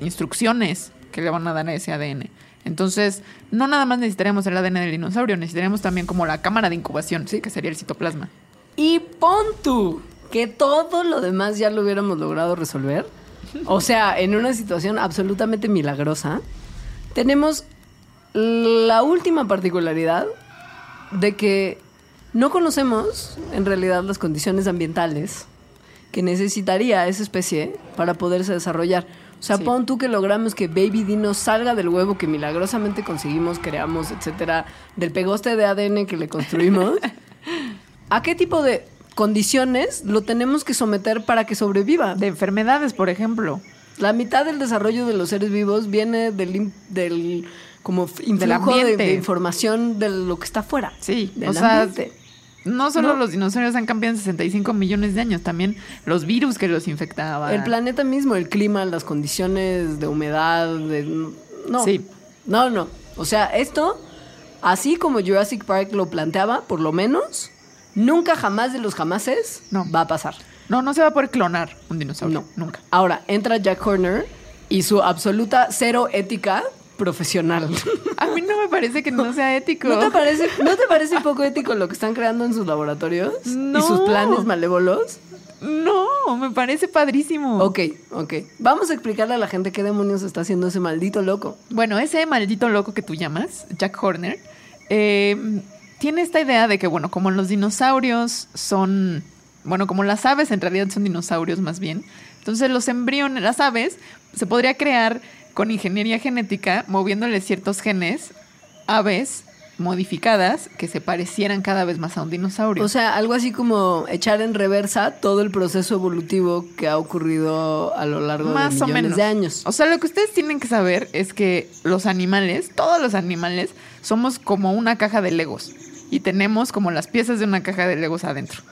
instrucciones que le van a dar a ese ADN. Entonces, no nada más necesitaríamos el ADN del dinosaurio, necesitaríamos también como la cámara de incubación, Sí. que sería el citoplasma. Y pon tú que todo lo demás ya lo hubiéramos logrado resolver. O sea, en una situación absolutamente milagrosa, tenemos la última particularidad de que no conocemos en realidad las condiciones ambientales que necesitaría esa especie para poderse desarrollar. O sea, Sí. pon tú que logramos que Baby Dino salga del huevo que milagrosamente conseguimos, creamos, etcétera, del pegoste de ADN que le construimos. ¿A qué tipo de condiciones lo tenemos que someter para que sobreviva? De enfermedades, por ejemplo. La mitad del desarrollo de los seres vivos viene del, del como influjo de, ambiente. de información de lo que está afuera. Sí, del o sea, ambiente. No solo No. los dinosaurios han cambiado en 65 millones de años, también los virus que los infectaban. El planeta mismo, el clima, las condiciones de humedad, de... No. Sí. No, no. O sea, esto, así como Jurassic Park lo planteaba, por lo menos, nunca jamás de los jamases No. va a pasar. No, no se va a poder clonar un dinosaurio. No. Nunca. Ahora, entra Jack Horner y su absoluta cero ética profesional. A mí no me parece que no sea ético. ¿No te parece, ¿no te parece poco ético lo que están creando en sus laboratorios? No. ¿Y sus planes malévolos? No, me parece padrísimo. Ok, ok. Vamos a explicarle a la gente qué demonios está haciendo ese maldito loco. Bueno, ese maldito loco que tú llamas, Jack Horner, eh, tiene esta idea de que, bueno, como los dinosaurios son, bueno, como las aves en realidad son dinosaurios más bien, entonces los embriones, las aves, se podría crear con ingeniería genética, moviéndole ciertos genes, aves modificadas que se parecieran cada vez más a un dinosaurio. O sea, algo así como echar en reversa todo el proceso evolutivo que ha ocurrido a lo largo más de o millones menos. de años. O sea, lo que ustedes tienen que saber es que los animales, todos los animales, somos como una caja de legos y tenemos como las piezas de una caja de legos adentro.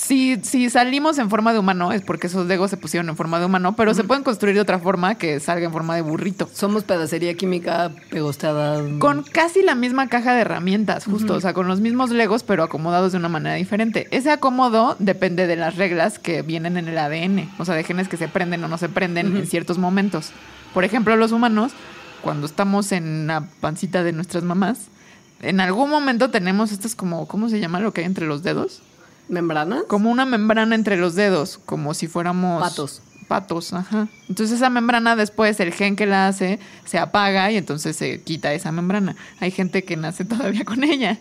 Si, si salimos en forma de humano es porque esos legos se pusieron en forma de humano, pero se pueden construir de otra forma que salga en forma de burrito. Somos pedacería química pegosteada. Con casi la misma caja de herramientas, justo, o sea, con los mismos legos, pero acomodados de una manera diferente. Ese acomodo depende de las reglas que vienen en el ADN, o sea, de genes que se prenden o no se prenden en ciertos momentos. Por ejemplo, los humanos, cuando estamos en la pancita de nuestras mamás, en algún momento tenemos estas como, ¿cómo se llama lo que hay entre los dedos? ¿Membranas? Como una membrana entre los dedos, como si fuéramos... Patos. Patos, ajá. Entonces esa membrana después, el gen que la hace, se apaga y entonces se quita esa membrana. Hay gente que nace todavía con ella.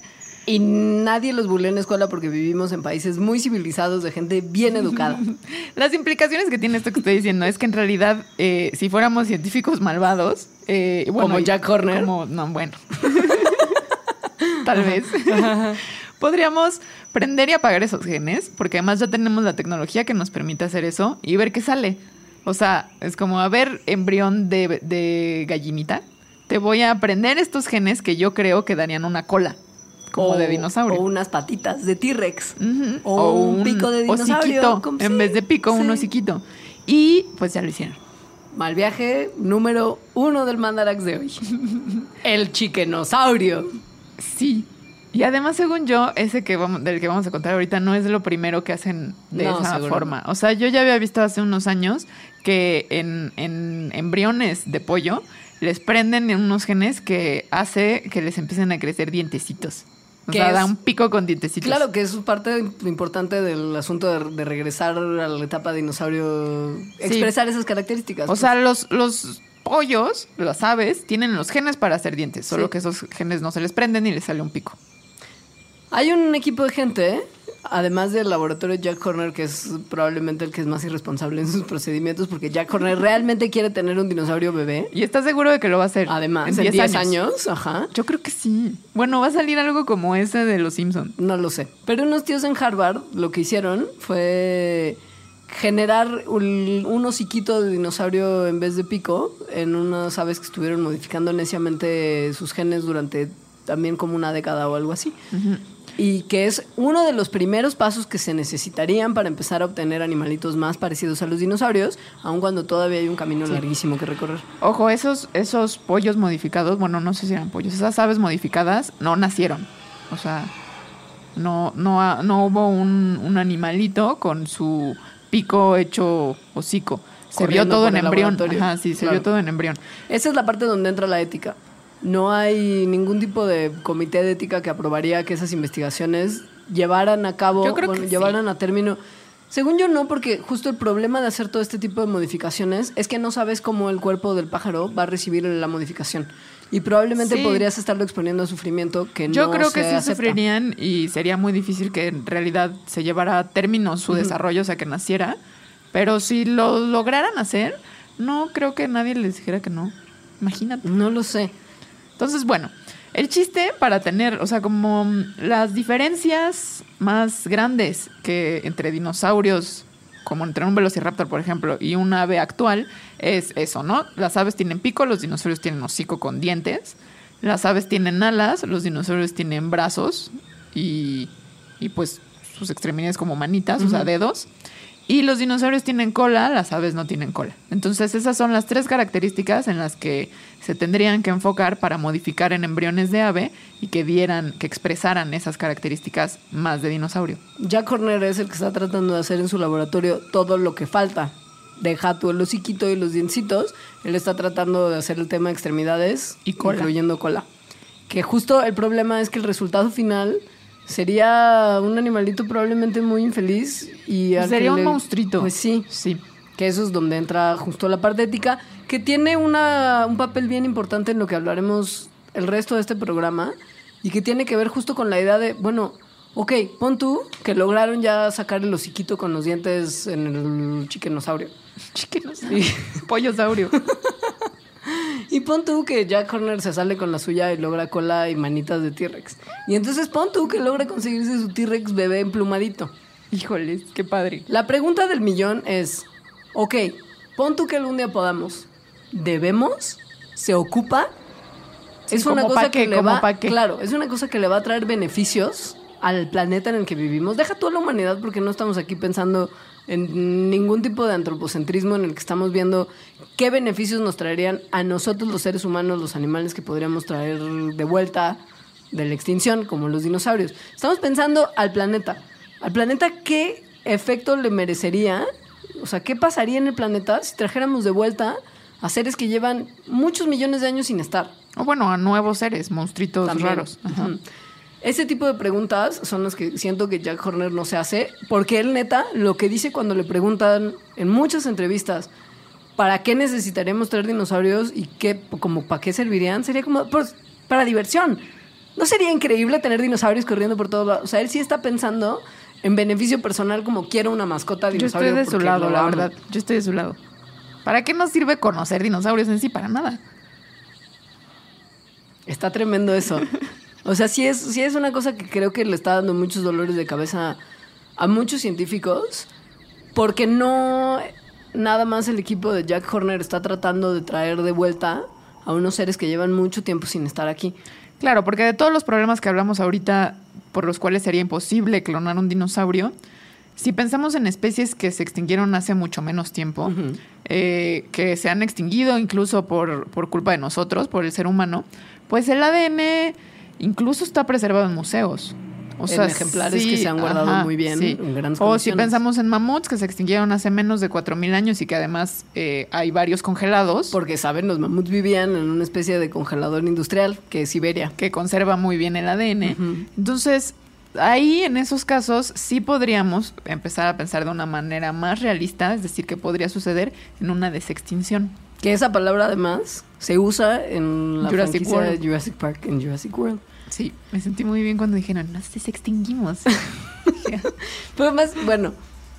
Y nadie los bulea en la escuela porque vivimos en países muy civilizados de gente bien educada. Las implicaciones que tiene esto que estoy diciendo es que en realidad, eh, si fuéramos científicos malvados, eh, bueno, Como Jack Horner. como- no, bueno. Tal vez. Podríamos prender y apagar esos genes, porque además ya tenemos la tecnología que nos permite hacer eso y ver qué sale. O sea, es como, a ver, embrión de, de gallinita, te voy a prender estos genes que yo creo que darían una cola, como O- de dinosaurio. O unas patitas de T-Rex. O, un, pico de dinosaurio. hociquito, en sí, vez de pico, un hociquito. Y pues ya lo hicieron. Mal viaje número uno del Mandarax de hoy. El chiquenosaurio. Sí. Y además, según yo, ese que vamos, del que vamos a contar ahorita no es lo primero que hacen de No, esa seguro forma. O sea, yo ya había visto hace unos años que en, en embriones de pollo les prenden unos genes que hace que les empiecen a crecer dientecitos. O ¿Qué sea, es? da un pico con dientecitos. Claro que es parte importante del asunto de, de regresar a la etapa dinosaurio, expresar esas características. O pues. sea, los, los pollos, las aves, tienen los genes para hacer dientes, solo Sí. que esos genes no se les prenden y les sale un pico. Hay un equipo de gente, además del laboratorio Jack Horner, que es probablemente el que es más irresponsable en sus procedimientos, porque Jack Horner realmente quiere tener un dinosaurio bebé. ¿Y estás seguro de que lo va a hacer? Además, en 10 años. ajá. Yo creo que sí. Bueno, va a salir algo como ese de los Simpsons. No lo sé. Pero unos tíos en Harvard lo que hicieron fue generar un, un hociquito de dinosaurio en vez de pico en unas aves que estuvieron modificando neciamente sus genes durante también como una década o algo así. Y que es uno de los primeros pasos que se necesitarían para empezar a obtener animalitos más parecidos a los dinosaurios, aun cuando todavía hay un camino larguísimo que recorrer. Ojo, esos, esos pollos modificados, bueno, no sé si eran pollos, esas aves modificadas no nacieron. O sea, no, no, no hubo un, un animalito con su pico hecho hocico. Se vio todo en embrión. Ajá, sí, se Claro. vio todo en embrión. Esa es la parte donde entra la ética. No hay ningún tipo de comité de ética que aprobaría que esas investigaciones llevaran a cabo, Yo creo bueno, que sí. llevaran a término. Según yo no, porque justo el problema de hacer todo este tipo de modificaciones es que no sabes cómo el cuerpo del pájaro va a recibir la modificación. Y probablemente Sí. podrías estarlo exponiendo a sufrimiento que Yo no creo que se sí acepta. sufrirían y sería muy difícil que en realidad se llevara a término su desarrollo, o sea, que naciera. Pero si lo lograran hacer, no creo que nadie les dijera que no. Imagínate. No lo sé. Entonces, bueno, el chiste para tener, o sea, como las diferencias más grandes que entre dinosaurios, como entre un velociraptor, por ejemplo, y un ave actual, es eso, ¿no? Las aves tienen pico, los dinosaurios tienen hocico con dientes, las aves tienen alas, los dinosaurios tienen brazos y, y pues sus extremidades como manitas, o sea, dedos. Y los dinosaurios tienen cola, las aves no tienen cola. Entonces esas son las tres características en las que se tendrían que enfocar para modificar en embriones de ave y que dieran, que expresaran esas características más de dinosaurio. Jack Horner es el que está tratando de hacer en su laboratorio todo lo que falta. Deja tú el hociquito y los diencitos. Él está tratando de hacer el tema de extremidades Y cola. incluyendo cola. Que justo el problema es que el resultado final sería un animalito probablemente muy infeliz y Sería un le- monstruito. Pues sí, Sí. que eso es donde entra justo la parte ética, que tiene una, un papel bien importante en lo que hablaremos el resto de este programa y que tiene que ver justo con la idea de, bueno, ok, pon tú que lograron ya sacar el hociquito con los dientes en el chiquenosaurio. Chiquinosaurio. Pollosaurio. Y pon tú que Jack Horner se sale con la suya y logra cola y manitas de T-Rex. Y entonces pon tú que logra conseguirse su T-Rex bebé emplumadito. Híjoles, qué padre. La pregunta del millón es, ok, pon tú que algún día podamos. ¿Debemos? ¿Se ocupa? Sí, es una ¿como cosa que le ¿Como va, claro, es una cosa que le va a traer beneficios al planeta en el que vivimos. Deja toda la humanidad porque no estamos aquí pensando en ningún tipo de antropocentrismo en el que estamos viendo qué beneficios nos traerían a nosotros los seres humanos, los animales que podríamos traer de vuelta de la extinción, como los dinosaurios. Estamos pensando al planeta. Al planeta, ¿qué efecto le merecería? O sea, ¿qué pasaría en el planeta si trajéramos de vuelta a seres que llevan muchos millones de años sin estar? O bueno, a nuevos seres, monstruitos También. raros. Ajá. Ese tipo de preguntas son las que siento que Jack Horner no se hace, porque él neta lo que dice cuando le preguntan en muchas entrevistas para qué necesitaríamos traer dinosaurios y qué, como para qué servirían, sería como pues, para diversión. ¿No sería increíble tener dinosaurios corriendo por todos lados? O sea, él sí está pensando en beneficio personal como quiero una mascota Yo dinosaurio. estoy de su lado, la verdad. Yo estoy de su lado. ¿Para qué nos sirve conocer dinosaurios en sí? Para nada. Está tremendo eso. O sea, sí es, sí es una cosa que creo que le está dando muchos dolores de cabeza a muchos científicos, porque no nada más el equipo de Jack Horner está tratando de traer de vuelta a unos seres que llevan mucho tiempo sin estar aquí. Claro, porque de todos los problemas que hablamos ahorita, por los cuales sería imposible clonar un dinosaurio, si pensamos en especies que se extinguieron hace mucho menos tiempo, eh, que se han extinguido incluso por, por culpa de nosotros, por el ser humano, pues el ADN incluso está preservado en museos. O En ejemplares que se han guardado muy bien, en grandes O si pensamos en mamuts que se extinguieron hace menos de 4.000 años y que además eh, hay varios congelados. Porque, ¿saben? Los mamuts vivían en una especie de congelador industrial, que es Siberia. que conserva muy bien el ADN. Entonces, ahí en esos casos sí podríamos empezar a pensar de una manera más realista, es decir, que podría suceder en una desextinción. Que esa palabra, además, se usa en la Jurassic franquicia World. de Jurassic Park, en Jurassic World. Sí, me sentí muy bien cuando dijeron, nos desextinguimos. Pero más, bueno,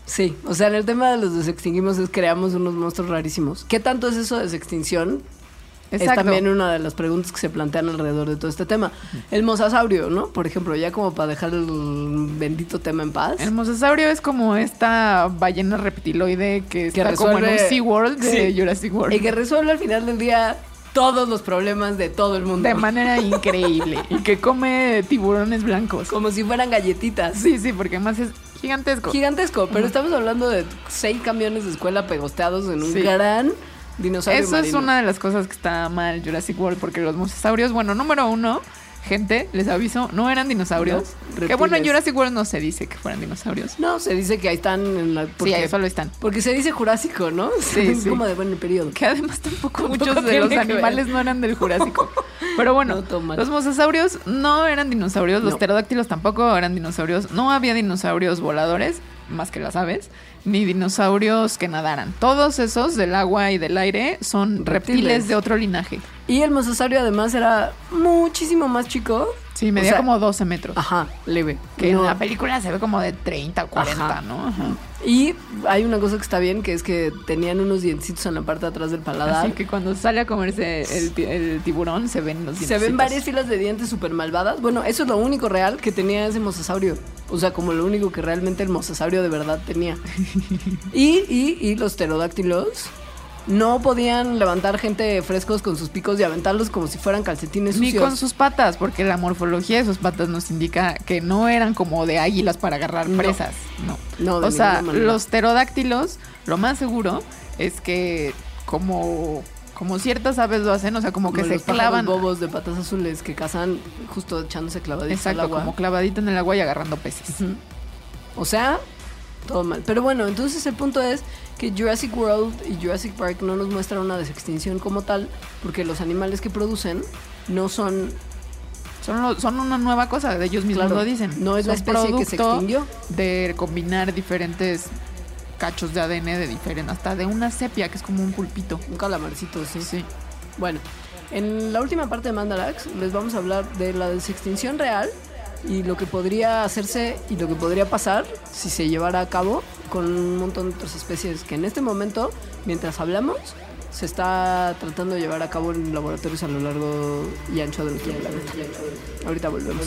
sí. O sea, en el tema de los desextinguimos es creamos unos monstruos rarísimos. ¿Qué tanto es eso de desextinción? Es también una de las preguntas que se plantean alrededor de todo este tema. El mosasaurio, ¿no? Por ejemplo, ya como para dejar el bendito tema en paz. El mosasaurio es como esta ballena reptiloide que, Que está como en un SeaWorld de Sí. Jurassic World. Y que resuelve al final del día todos los problemas de todo el mundo. De manera increíble. y que come tiburones blancos. Como si fueran galletitas. Sí, sí, porque además es gigantesco. Gigantesco, pero estamos hablando de seis camiones de escuela pegosteados en un Sí. gran dinosaurio Eso es una de las cosas que está mal Jurassic World, porque los mosasaurios, bueno, número uno, gente, les aviso, no eran dinosaurios. No, que bueno, en. Jurassic World no se dice que fueran dinosaurios. No, se dice que ahí están en la... Sí, porque- ahí solo están. Porque se dice jurásico, ¿no? Sí, es sí. como de buen periodo. Que además tampoco Tampoco muchos de los animales no eran del Jurásico. Pero bueno, No, los mosasaurios no eran dinosaurios, los pterodáctilos tampoco eran dinosaurios, no había dinosaurios voladores, más que las aves, ni dinosaurios que nadaran. Todos esos del agua y del aire son reptiles, Reptiles. de otro linaje. Y el mosasaurio además era muchísimo más chico. Sí, medía O sea, como 12 metros. Ajá, leve. Que No. en la película se ve como de 30 o 40, Ajá. ¿no? Ajá. Y hay una cosa que está bien, que es que tenían unos dientecitos en la parte de atrás del paladar. Así que cuando sale a comerse el, ti- el tiburón se ven los Se ven varias filas de dientes súper malvadas. Bueno, eso es lo único real que tenía ese mosasaurio. O sea, como lo único que realmente el mosasaurio de verdad tenía. Y, y, y los pterodáctilos no podían levantar gente frescos con sus picos y aventarlos como si fueran calcetines Ni sucios. con sus patas, porque la morfología de sus patas nos indica que no eran como de águilas para agarrar No. presas. No. No, de o sea, manera. los pterodáctilos, lo más seguro es que como, como ciertas aves lo hacen, o sea, como que se clavan. bobos de patas azules que cazan justo echándose clavaditos Exacto, al agua. como clavadito en el agua y agarrando peces. O sea, todo mal. Pero bueno, entonces el punto es que Jurassic World y Jurassic Park no nos muestran una desextinción como tal, porque los animales que producen no son, Son, lo- son una nueva cosa, de ellos mismos claro, lo dicen. no es la especie que se extinguió. De combinar diferentes cachos de ADN de diferentes, hasta de una sepia, que es como un pulpito. Un calamarcito, sí. Sí. Bueno, en la última parte de Mandalax les vamos a hablar de la desextinción real y lo que podría hacerse y lo que podría pasar si se llevara a cabo con un montón de otras especies que en este momento, mientras hablamos, se está tratando de llevar a cabo en laboratorios a lo largo y ancho de nuestro planeta. Ahorita volvemos.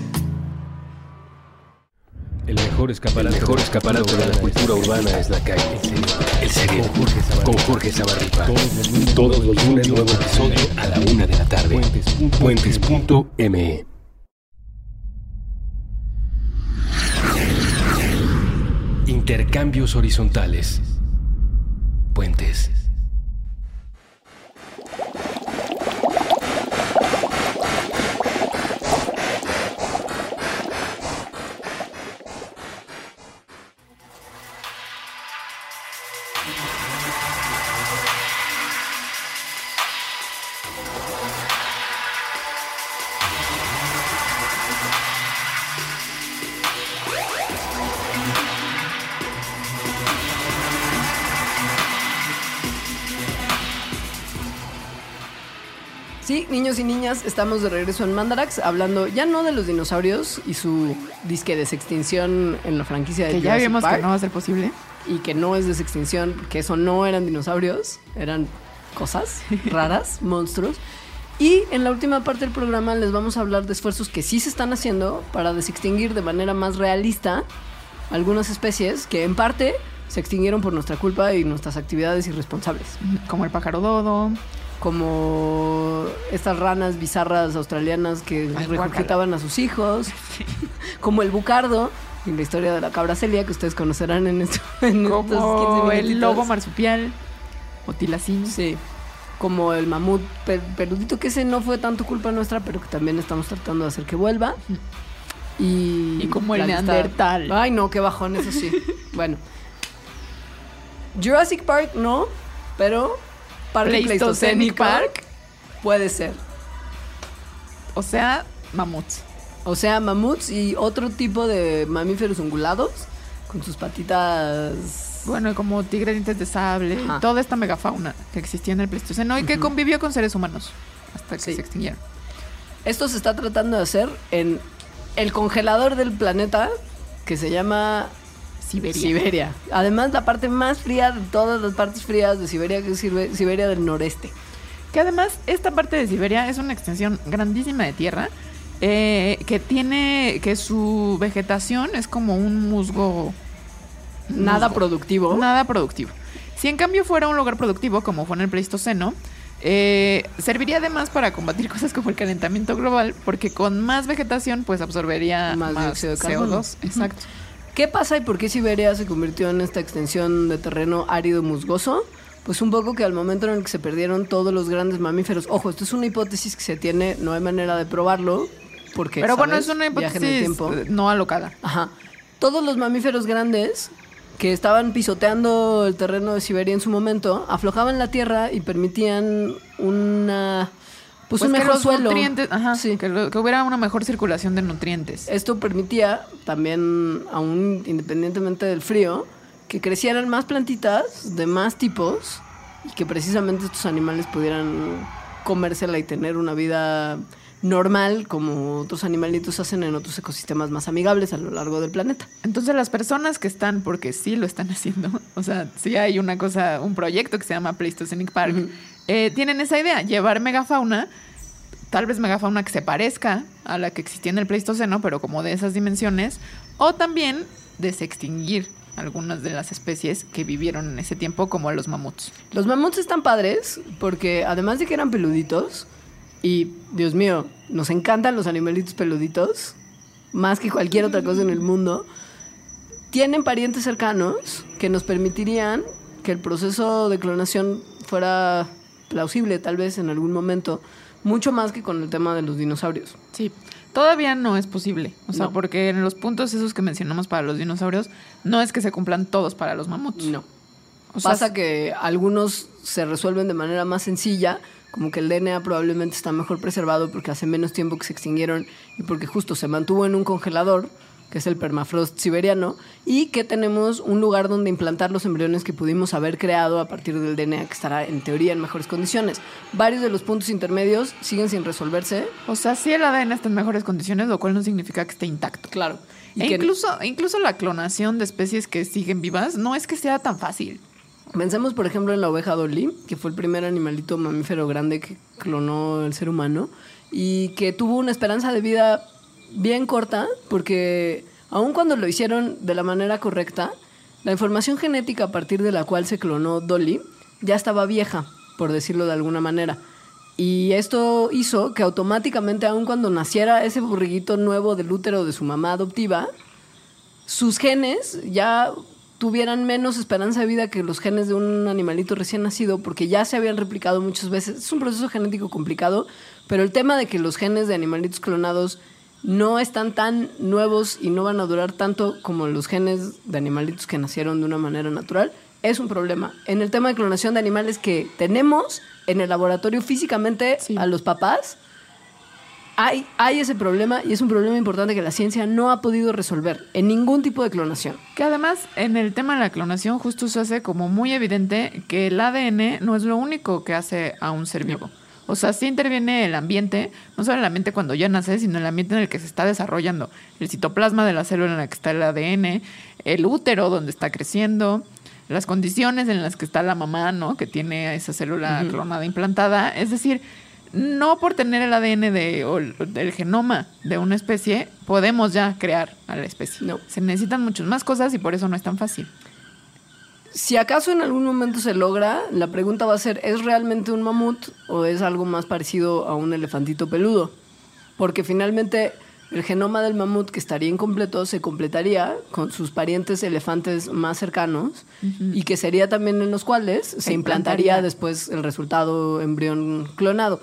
Mejor escaparate, el mejor escaparate de la cultura urbana es la calle. El cerebro. Con Jorge Zabarripa. Todos los lunes nuevo episodio a la una de la tarde. Puentes.me Intercambios horizontales. Puentes. Y niñas, estamos de regreso en Mandarax hablando ya no de los dinosaurios y su disque desextinción en la franquicia de Que ya vimos Park, que no va a ser posible. y que no es desextinción, que eso no eran dinosaurios, eran cosas raras, monstruos. Y en la última parte del programa les vamos a hablar de esfuerzos que sí se están haciendo para desextinguir de manera más realista algunas especies que en parte se extinguieron por nuestra culpa y nuestras actividades irresponsables. Como el pájaro dodo. Como estas ranas bizarras australianas que Ay, regurgitaban a sus hijos. Como el bucardo y la historia de la cabra Celia que ustedes conocerán en, esto, en estos 15 Como el lobo marsupial. O tilacín. Sí. Como el mamut per- peludito, que ese no fue tanto culpa nuestra, pero que también estamos tratando de hacer que vuelva. Y, Y como el lista- neandertal. Ay, no, qué bajón, eso sí. bueno. Jurassic Park no, pero Parque Pleistocenic Pleistocénico Park. puede ser. O sea, mamuts. O sea, mamuts y otro tipo de mamíferos ungulados con sus patitas. Bueno, como tigre dientes de sable. Ajá. Toda esta megafauna que existía en el Pleistoceno y que convivió con seres humanos hasta que Sí. se extinguieron. Esto se está tratando de hacer en el congelador del planeta que se llama Siberia. Siberia. Además, la parte más fría de todas las partes frías de Siberia, que es Sibe- Siberia del noreste. Que además, esta parte de Siberia es una extensión grandísima de tierra. eh, que tiene. que su vegetación es como un musgo. Nada musgo. productivo. Nada productivo. Si en cambio fuera un lugar productivo, como fue en el Pleistoceno, eh, serviría además para combatir cosas como el calentamiento global, porque con más vegetación, pues absorbería Más más, dióxido de carbono. CO2. Exacto. ¿Qué pasa y por qué Siberia se convirtió en esta extensión de terreno árido musgoso? Pues un poco que al momento en el que se perdieron todos los grandes mamíferos. Ojo, esto es una hipótesis que se tiene, no hay manera de probarlo, porque. Pero bueno, es una hipótesis tiempo. no alocada. Ajá. Todos los mamíferos grandes que estaban pisoteando el terreno de Siberia en su momento aflojaban la tierra y permitían una. Pues, Pues un mejor suelo. nutrientes, ajá, Sí. que, lo- que hubiera una mejor circulación de nutrientes. Esto permitía también, aún independientemente del frío, que crecieran más plantitas de más tipos y que precisamente estos animales pudieran comérsela y tener una vida normal como otros animalitos hacen en otros ecosistemas más amigables a lo largo del planeta. Entonces las personas que están, porque sí lo están haciendo, o sea, sí hay una cosa, un proyecto que se llama Pleistocenic Park, eh, tienen esa idea, llevar megafauna, tal vez megafauna que se parezca a la que existía en el Pleistoceno, pero como de esas dimensiones, o también desextinguir algunas de las especies que vivieron en ese tiempo, como los mamuts. Los mamuts están padres porque además de que eran peluditos, y Dios mío, nos encantan los animalitos peluditos, más que cualquier otra cosa en el mundo, tienen parientes cercanos que nos permitirían que el proceso de clonación fuera plausible tal vez en algún momento, mucho más que con el tema de los dinosaurios. Sí, todavía no es posible, o sea, No. porque en los puntos esos que mencionamos para los dinosaurios, no es que se cumplan todos para los mamuts. No. O sea, Pasa que algunos se resuelven de manera más sencilla, como que el DNA probablemente está mejor preservado porque hace menos tiempo que se extinguieron y porque justo se mantuvo en un congelador, que es el permafrost siberiano, y que tenemos un lugar donde implantar los embriones que pudimos haber creado a partir del DNA que estará en teoría en mejores condiciones. Varios de los puntos intermedios siguen sin resolverse. O sea, sí el ADN está en mejores condiciones, lo cual no significa que esté intacto. Claro. Y E que- incluso, incluso la clonación de especies que siguen vivas no es que sea tan fácil. Pensemos, por ejemplo, en la oveja Dolly, que fue el primer animalito mamífero grande que clonó el ser humano y que tuvo una esperanza de vida bien corta, porque aun cuando lo hicieron de la manera correcta, la información genética a partir de la cual se clonó Dolly ya estaba vieja, por decirlo de alguna manera. Y esto hizo que automáticamente, aun cuando naciera ese burriguito nuevo del útero de su mamá adoptiva, sus genes ya tuvieran menos esperanza de vida que los genes de un animalito recién nacido porque ya se habían replicado muchas veces. Es un proceso genético complicado, pero el tema de que los genes de animalitos clonados no están tan nuevos y no van a durar tanto como los genes de animalitos que nacieron de una manera natural es un problema. En el tema de clonación de animales que tenemos en el laboratorio físicamente Sí. a los papás, hay, hay ese problema y es un problema importante que la ciencia no ha podido resolver en ningún tipo de clonación. Que además, en el tema de la clonación, justo se hace como muy evidente que el ADN no es lo único que hace a un ser vivo. O sea, sí interviene el ambiente, no solo el ambiente cuando ya nace, sino el ambiente en el que se está desarrollando. El citoplasma de la célula en la que está el ADN, el útero donde está creciendo, las condiciones en las que está la mamá, ¿no? Que tiene esa célula clonada implantada. Es decir, no por tener el ADN de, o el, genoma de una especie, podemos ya crear a la especie. No. Se necesitan muchas más cosas y por eso no es tan fácil. Si acaso en algún momento se logra, la pregunta va a ser, ¿es realmente un mamut o es algo más parecido a un elefantito peludo? Porque finalmente el genoma del mamut que estaría incompleto se completaría con sus parientes elefantes más cercanos y que sería también en los cuales se, Se implantaría implantaría. después el resultado embrión clonado.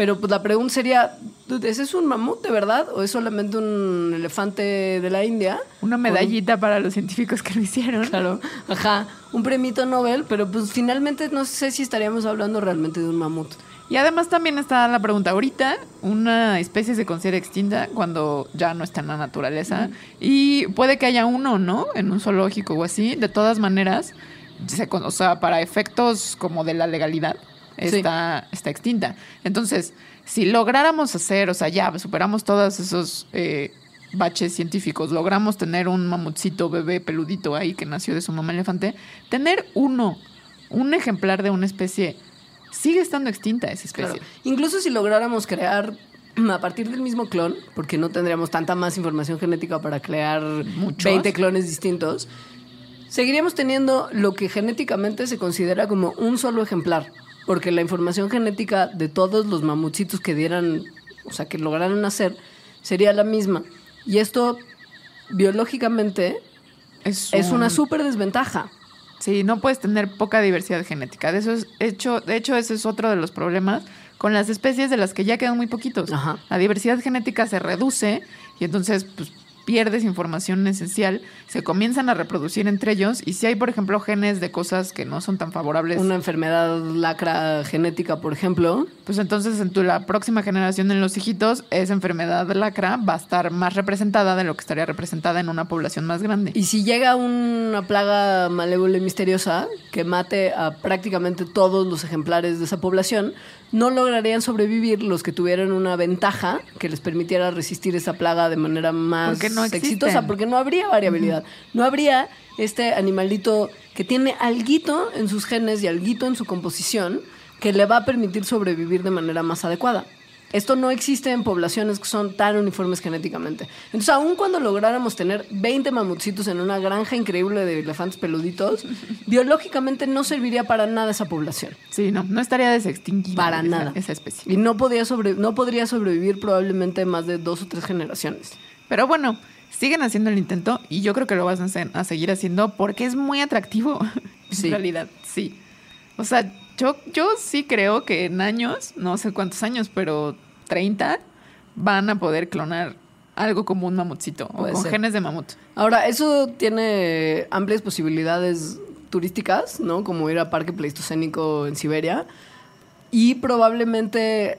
Pero pues la pregunta sería, ¿ese es un mamut de verdad o es solamente un elefante de la India? Una medallita para los científicos que lo hicieron. Claro, ajá, un premito Nobel, pero pues finalmente no sé si estaríamos hablando realmente de un mamut. Y además también está la pregunta, ahorita una especie se considera extinta cuando ya no está en la naturaleza y puede que haya uno, ¿no? En un zoológico o así. De todas maneras, se o sea, para efectos como de la legalidad, Sí. está, está extinta. Entonces, si lográramos hacer, o sea, ya superamos todos esos eh, baches científicos, logramos tener un mamutcito bebé peludito ahí que nació de su mamá elefante, tener uno, un ejemplar de una especie, sigue estando extinta esa especie. Claro. Incluso si lográramos crear a partir del mismo clon, porque no tendríamos tanta más información genética para crear Muchos. 20 clones distintos, seguiríamos teniendo lo que genéticamente se considera como un solo ejemplar, porque la información genética de todos los mamutcitos que dieran, o sea, que lograran nacer, sería la misma. Y esto, biológicamente, Es, es una un- súper desventaja. Sí, no puedes tener poca diversidad genética. De eso es hecho, de hecho, ese es otro de los problemas con las especies de las que ya quedan muy poquitos. Ajá. La diversidad genética se reduce y entonces, pues, pierdes información esencial, se comienzan a reproducir entre ellos y si hay, por ejemplo, genes de cosas que no son tan favorables, Una enfermedad lacra genética, por ejemplo. pues entonces en tu la próxima generación en los hijitos, esa enfermedad lacra va a estar más representada de lo que estaría representada en una población más grande. Y si llega una plaga malévola y misteriosa que mate a prácticamente todos los ejemplares de esa población, no lograrían sobrevivir los que tuvieran una ventaja que les permitiera resistir esa plaga de manera más Porque no existen. exitosa, porque no habría variabilidad. No habría este animalito que tiene alguito en sus genes y alguito en su composición que le va a permitir sobrevivir de manera más adecuada. Esto no existe en poblaciones que son tan uniformes genéticamente. Entonces, aun cuando lográramos tener 20 mamutcitos en una granja increíble de elefantes peluditos, biológicamente no serviría para nada esa población. Sí, no, no estaría desextinguida Para esa- nada. esa especie. Y no, podía sobre, no podría sobrevivir probablemente más de dos o tres generaciones. Pero bueno, siguen haciendo el intento y yo creo que lo vas a, hacer- a seguir haciendo porque es muy atractivo. Sí. En realidad, sí. O sea, yo, yo sí creo que en años, no sé cuántos años, pero 30, van a poder clonar algo como un mamutcito Puede o con ser. genes de mamut. Ahora, eso tiene amplias posibilidades turísticas, ¿no? Como ir a Parque Pleistocénico en Siberia. Y probablemente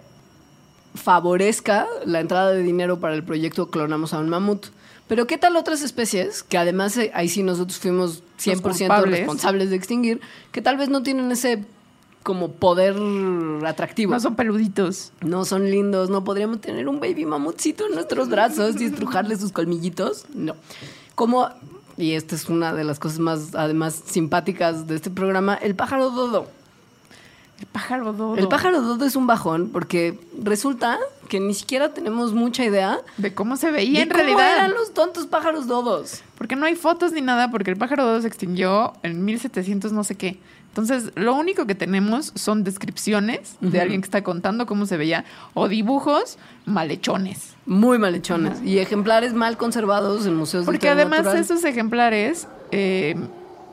favorezca la entrada de dinero para el proyecto Clonamos a un Mamut. Pero ¿qué tal otras especies que además eh, ahí sí nosotros fuimos 100% culpables. responsables de extinguir, que tal vez no tienen ese como poder atractivo? No son peluditos. No son lindos, no podríamos tener un baby mamutcito en nuestros brazos y estrujarle sus colmillitos. No. Como, y esta es una de las cosas más, además, simpáticas de este programa, el pájaro dodo. El pájaro dodo. El pájaro dodo es un bajón porque resulta que ni siquiera tenemos mucha idea De cómo se veía de en cómo realidad. eran los tontos pájaros dodos. Porque no hay fotos ni nada, porque el pájaro dodo se extinguió en 1700 no sé qué. Entonces, lo único que tenemos son descripciones de alguien que está contando cómo se veía o dibujos malhechones. Muy malhechones y ejemplares mal conservados en museos de Porque además natural. esos ejemplares eh,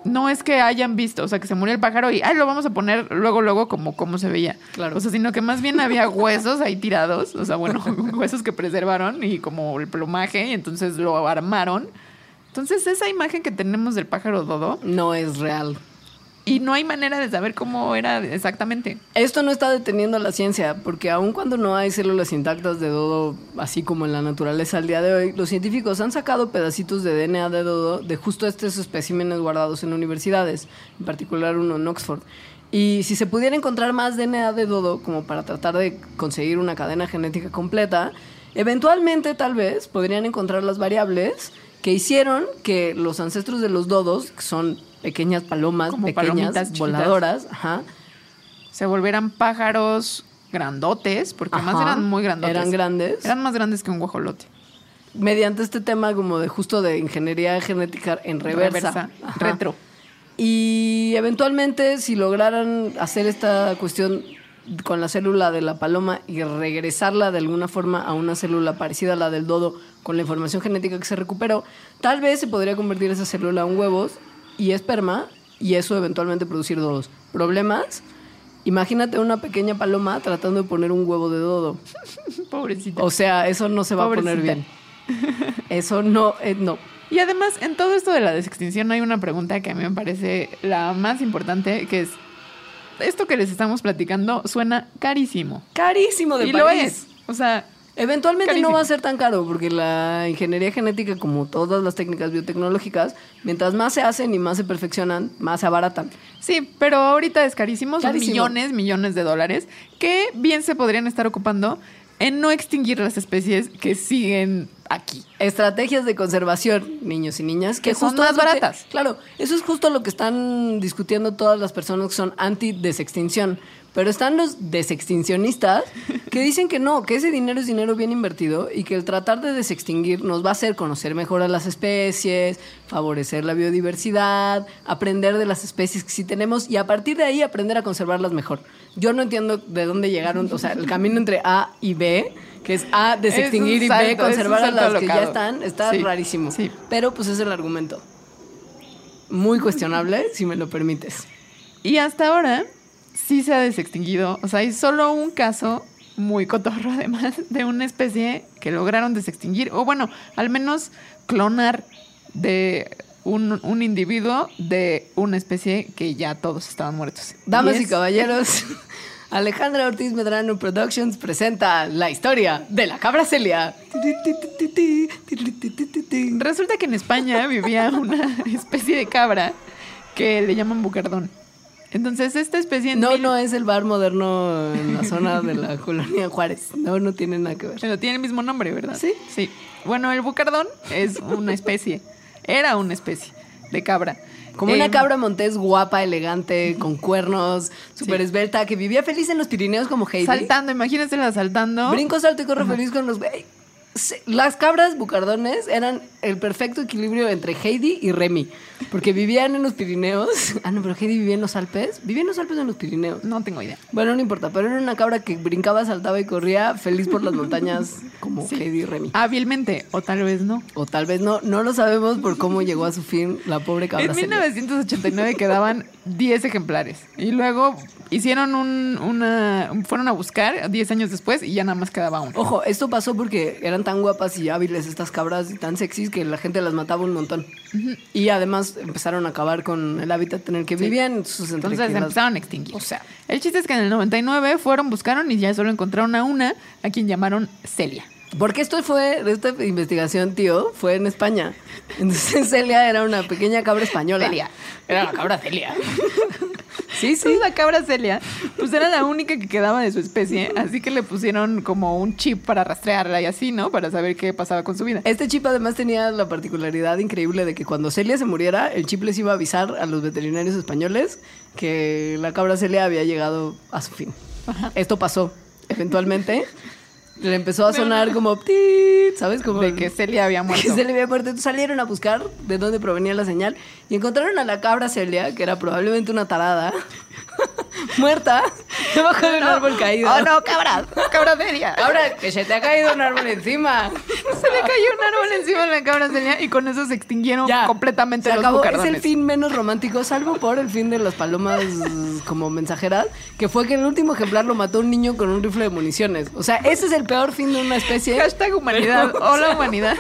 no es que hayan visto, o sea, que se murió el pájaro y, ay, lo vamos a poner luego, luego como cómo se veía. Claro. O sea, sino que más bien había huesos ahí tirados, o sea, bueno, huesos que preservaron y como el plumaje, y entonces lo armaron. Entonces, esa imagen que tenemos del pájaro dodo, No es real. Y no hay manera de saber cómo era exactamente. Esto no está deteniendo la ciencia, porque aun cuando no hay células intactas de dodo, así como en la naturaleza al día de hoy, los científicos han sacado pedacitos de DNA de dodo de justo estos especímenes guardados en universidades, en particular uno en Oxford. Y si se pudiera encontrar más DNA de dodo, como para tratar de conseguir una cadena genética completa, eventualmente tal vez podrían encontrar las variables que hicieron que los ancestros de los dodos, que son pequeñas palomas, Como pequeñas, voladoras, ajá, Se volvieran pájaros grandotes, porque además Ajá, eran muy grandotes. Eran grandes. Eran más grandes que un guajolote. mediante este tema como de justo de ingeniería genética en reversa. Ajá. retro. Y eventualmente, si lograran hacer esta cuestión con la célula de la paloma y regresarla de alguna forma a una célula parecida a la del dodo con la información genética que se recuperó, tal vez se podría convertir esa célula en huevos y esperma y eso eventualmente producir dodos. ¿Problemas? Imagínate una pequeña paloma tratando de poner un huevo de dodo. Pobrecita. O sea, eso no se va a poner bien. Eso no, eh, no. Y además, en todo esto de la desextinción hay una pregunta que a mí me parece la más importante, que es, esto que les estamos platicando suena carísimo. Carísimo de y lo es. O sea, Eventualmente Carísimo. no va a ser tan caro porque la ingeniería genética, como todas las técnicas biotecnológicas, mientras más se hacen y más se perfeccionan, más se abaratan. sí, pero ahorita es carísimo, son Carísimo. millones, millones de dólares, que bien se podrían estar ocupando en no extinguir las especies que siguen aquí. Estrategias de conservación, niños y niñas, que, Que son más que- baratas. claro, eso es justo lo que están discutiendo todas las personas que son anti-desextinción. Pero están los desextincionistas que dicen que no, que ese dinero es dinero bien invertido y que el tratar de desextinguir nos va a hacer conocer mejor a las especies, favorecer la biodiversidad, aprender de las especies que sí tenemos y a partir de ahí aprender a conservarlas mejor. Yo no entiendo de dónde llegaron, o sea, el camino entre A y B, que es A, desextinguir y B, conservar a las que ya están, está Sí, rarísimo. sí. Pero pues es el argumento. Muy cuestionable, si me lo permites. Y hasta ahora sí se ha desextinguido. O sea, hay solo un caso muy cotorro además de una especie que lograron desextinguir, o bueno, al menos clonar de un, un individuo de una especie que ya todos estaban muertos. Damas y, es- caballeros, Alejandra Ortiz Medrano Productions presenta la historia de la cabra Celia. Resulta que en España vivía una especie de cabra que le llaman bucardón. Entonces, esta especie... en No, mil- no es el bar moderno en la zona de la colonia Juárez. No, no tiene nada que ver. Pero tiene el mismo nombre, ¿verdad? Sí. Sí. Bueno, el bucardón es una especie. Era una especie de cabra. Como una Em, cabra montés guapa, elegante, con cuernos, súper Sí. esbelta, que vivía feliz en los Pirineos como Heidi. Saltando, imagínensela saltando. Brinco, salto y corre feliz con los... Las cabras bucardones eran el perfecto equilibrio entre Heidi y Remy. Porque vivían en los Pirineos. Ah, no, pero Heidi vivía en los Alpes. Vivía en los Alpes o en los Pirineos. No tengo idea. Bueno, no importa, pero era una cabra que brincaba, saltaba y corría feliz por las montañas como Sí. Heidi y Remy. Hábilmente, o tal vez no. O tal vez no, no lo sabemos por cómo llegó a su fin la pobre cabra. En Celia. 1989 quedaban 10 ejemplares. Y luego hicieron un, una. Fueron a buscar 10 años después y ya nada más quedaba uno. Ojo, esto pasó porque eran tan guapas y hábiles estas cabras y tan sexys que la gente las mataba un montón. Y además empezaron a acabar con el hábitat en el que vivían. Sus Entonces empezaron a extinguir. O sea. el chiste es que en el 99 fueron, buscaron y ya solo encontraron a una, a quien llamaron Celia. Porque esto fue, esta investigación, tío, fue en España. Entonces Celia era una pequeña cabra española. Celia. Era la cabra Celia. sí, sí. La cabra Celia, pues era la única que quedaba de su especie, así que le pusieron como un chip para rastrearla y así, ¿no? Para saber qué pasaba con su vida. Este chip además tenía la particularidad increíble de que cuando Celia se muriera, el chip les iba a avisar a los veterinarios españoles que la cabra Celia había llegado a su fin. Esto pasó. Eventualmente le empezó a sonar como tit, ¿sabes? Como De que Celia había muerto. que Celia había muerto. Entonces salieron a buscar de dónde provenía la señal y encontraron a la cabra Celia, que era probablemente una tarada, muerta, debajo de un árbol caído. ¡Oh, no, cabra! ¡Cabra Celia! Cabra, que se te ha caído un árbol encima. Se le cayó un árbol encima de la cabra Celia y con eso se extinguieron Ya, completamente se los acabó. Es el fin menos romántico, salvo por el fin de las palomas como mensajeras, que fue que el último ejemplar lo mató un niño con un rifle de municiones. O sea, ese es el peor fin de una especie. Hashtag humanidad. Pero, o Hola, sea, humanidad.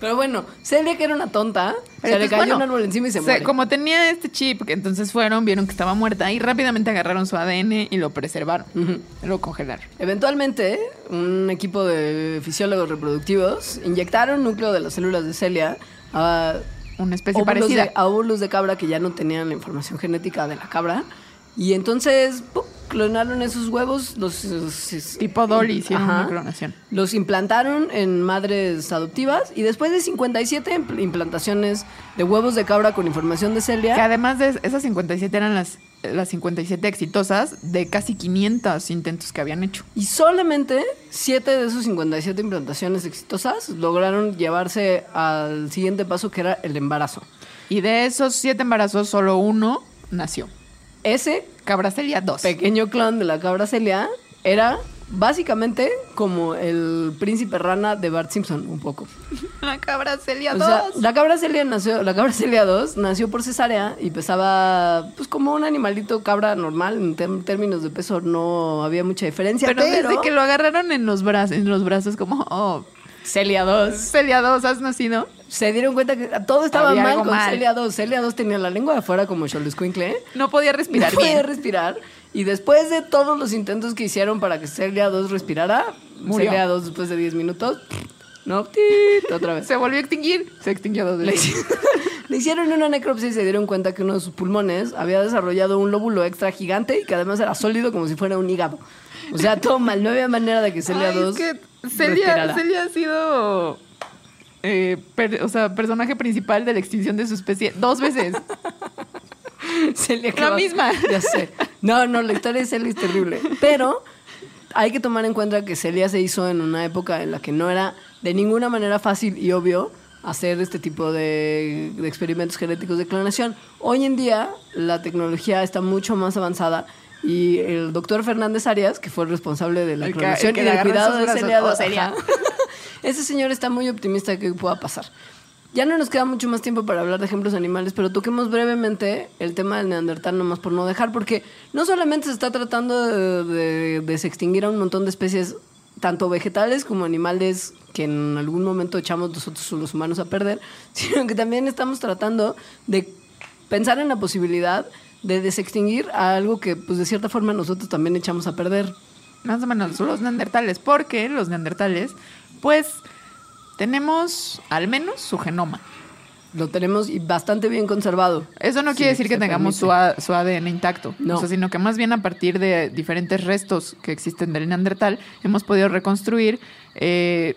Pero bueno, Celia, que era una tonta, se le cayó bueno, un árbol encima y se, se- muere. Como tenía este chip, que entonces fueron, vieron que estaba muerta y rápidamente agarraron su ADN y lo preservaron. Lo congelaron. Eventualmente, un equipo de fisiólogos reproductivos inyectaron núcleo de las células de Celia a Una especie óvulos parecida. de, a óvulos de cabra que ya no tenían la información genética de la cabra. Y entonces ¡pum! Clonaron esos huevos, los... los- Tipo Dolly hicieron Ajá. una clonación. Los implantaron en madres adoptivas y después de 57 impl- implantaciones de huevos de cabra con información de Que Celia, además de esas 57 eran las, las 57 exitosas de casi 500 intentos que habían hecho. y solamente 7 de esos 57 implantaciones exitosas lograron llevarse al siguiente paso que era el embarazo. Y de esos siete embarazos, solo uno nació. Ese Cabra Celia 2. pequeño clon de la cabra Celia era básicamente como el príncipe rana de Bart Simpson, un poco. La cabra Celia O 2. sea, la cabra Celia nació, la cabra Celia 2 nació por cesárea y pesaba pues como un animalito cabra normal, en términos de peso no había mucha diferencia, pero, pero, desde que lo agarraron en los, brazos, en los brazos, como, oh, Celia 2 Celia 2, has nacido. Se dieron cuenta que todo estaba Había mal con mal. Celia 2. Celia 2 tenía la lengua de afuera como Xoloscuincle. No podía respirar no podía respirar. Y después de todos los intentos que hicieron para que Celia 2 respirara, Murió. Celia 2 después de 10 minutos, no, tit, otra vez. Se volvió a extinguir. Se extinguió dos veces. le hicieron una necropsia y se dieron cuenta que uno de sus pulmones había desarrollado un lóbulo extra gigante y que además era sólido como si fuera un hígado. O sea, todo mal. No había manera de que Celia Ay, 2 es que Celia. Celia ha sido eh, per- o sea, personaje principal de la extinción de su especie dos veces. Celia La acaba- misma. Ya sé. No, no, la historia de Celia es terrible. Pero hay que tomar en cuenta que Celia se hizo en una época en la que no era de ninguna manera fácil y obvio hacer este tipo de, de experimentos genéticos de clonación. Hoy en día la tecnología está mucho más avanzada y el doctor Fernández Arias, que fue el responsable de la clonación y del cuidado de Oh, ajá. Celia. ese señor está muy optimista de que pueda pasar. Ya no nos queda mucho más tiempo para hablar de ejemplos animales, pero toquemos brevemente el tema del neandertal nomás por no dejar, porque no solamente se está tratando de, de desextinguir a un montón de especies, tanto vegetales como animales, que en algún momento echamos nosotros los humanos a perder, sino que también estamos tratando de pensar en la posibilidad de desextinguir a algo que, pues de cierta forma, nosotros también echamos a perder. Más o menos los neandertales, porque los neandertales, pues tenemos al menos su genoma. Lo tenemos y bastante bien conservado. Eso no Sí, quiere decir que tengamos su. A- su ADN intacto, No. O sea, sino que más bien a partir de diferentes restos que existen del neandertal hemos podido reconstruir, eh,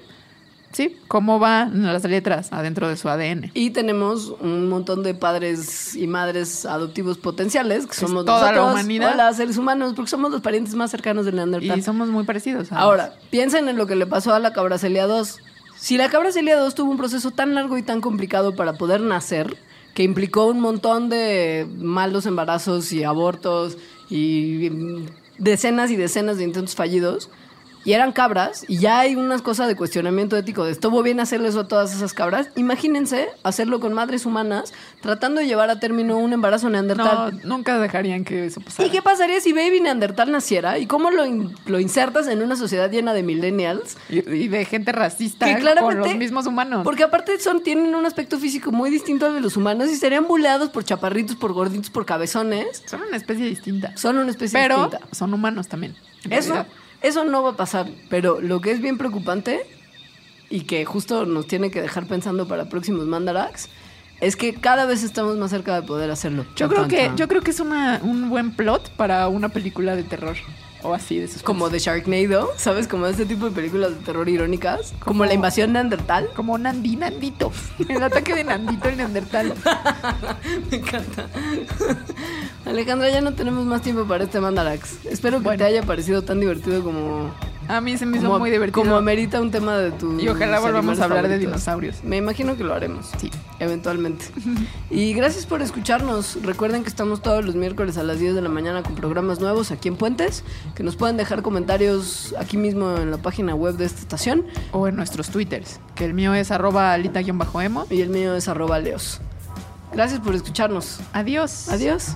sí, cómo van las letras adentro de su ADN. Y tenemos un montón de padres y madres adoptivos potenciales, que somos toda la nosotros. humanidad. Hola, seres humanos, porque somos los parientes más cercanos del Neandertal. Y somos muy parecidos. Ahora, piensen en lo que le pasó a la cabracelia 2. Si la cabracelia 2 tuvo un proceso tan largo y tan complicado para poder nacer, que implicó un montón de malos embarazos y abortos y mm, decenas y decenas de intentos fallidos, y eran cabras, y ya hay unas cosas de cuestionamiento ético de estuvo bien hacerle eso a todas esas cabras, imagínense hacerlo con madres humanas, tratando de llevar a término un embarazo no, neandertal. nunca dejarían que eso pasara. ¿Y qué pasaría si Baby Neandertal naciera? ¿Y cómo lo, in- lo insertas en una sociedad llena de millennials? Y, y de gente racista Que claramente- con los mismos humanos. Porque aparte son, tienen un aspecto físico muy distinto al de los humanos y serían buleados por chaparritos, por gorditos, por cabezones. Son una especie distinta. Son una especie Pero distinta. son humanos también. Eso, realidad. Eso no va a pasar. Pero lo que es bien preocupante y que justo nos tiene que dejar pensando para próximos Mandarax es que cada vez estamos más cerca de poder hacerlo. Yo creo que, yo creo que es una, un buen plot para una película de terror. O así, de suspenso. Como de Sharknado, ¿sabes? Como este tipo de películas de terror irónicas. Como la invasión neandertal. Como Nandi Nandito. El ataque de Nandito el Neandertal. Me encanta. Alejandra, ya no tenemos más tiempo para este Mandarax. Espero que Bueno. te haya parecido tan divertido como, A mí se me hizo como, muy divertido. como amerita un tema de tu. y ojalá volvamos a hablar de dinosaurios. Me imagino que lo haremos. Sí. Eventualmente. y gracias por escucharnos. Recuerden que estamos todos los miércoles a las 10 de la mañana con programas nuevos aquí en Puentes. Que nos pueden dejar comentarios aquí mismo en la página web de esta estación. O en nuestros twitters. Que el mío es arroba alita-emo. Y el mío es arroba leos. Gracias por escucharnos. Adiós. Adiós.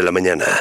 de la mañana.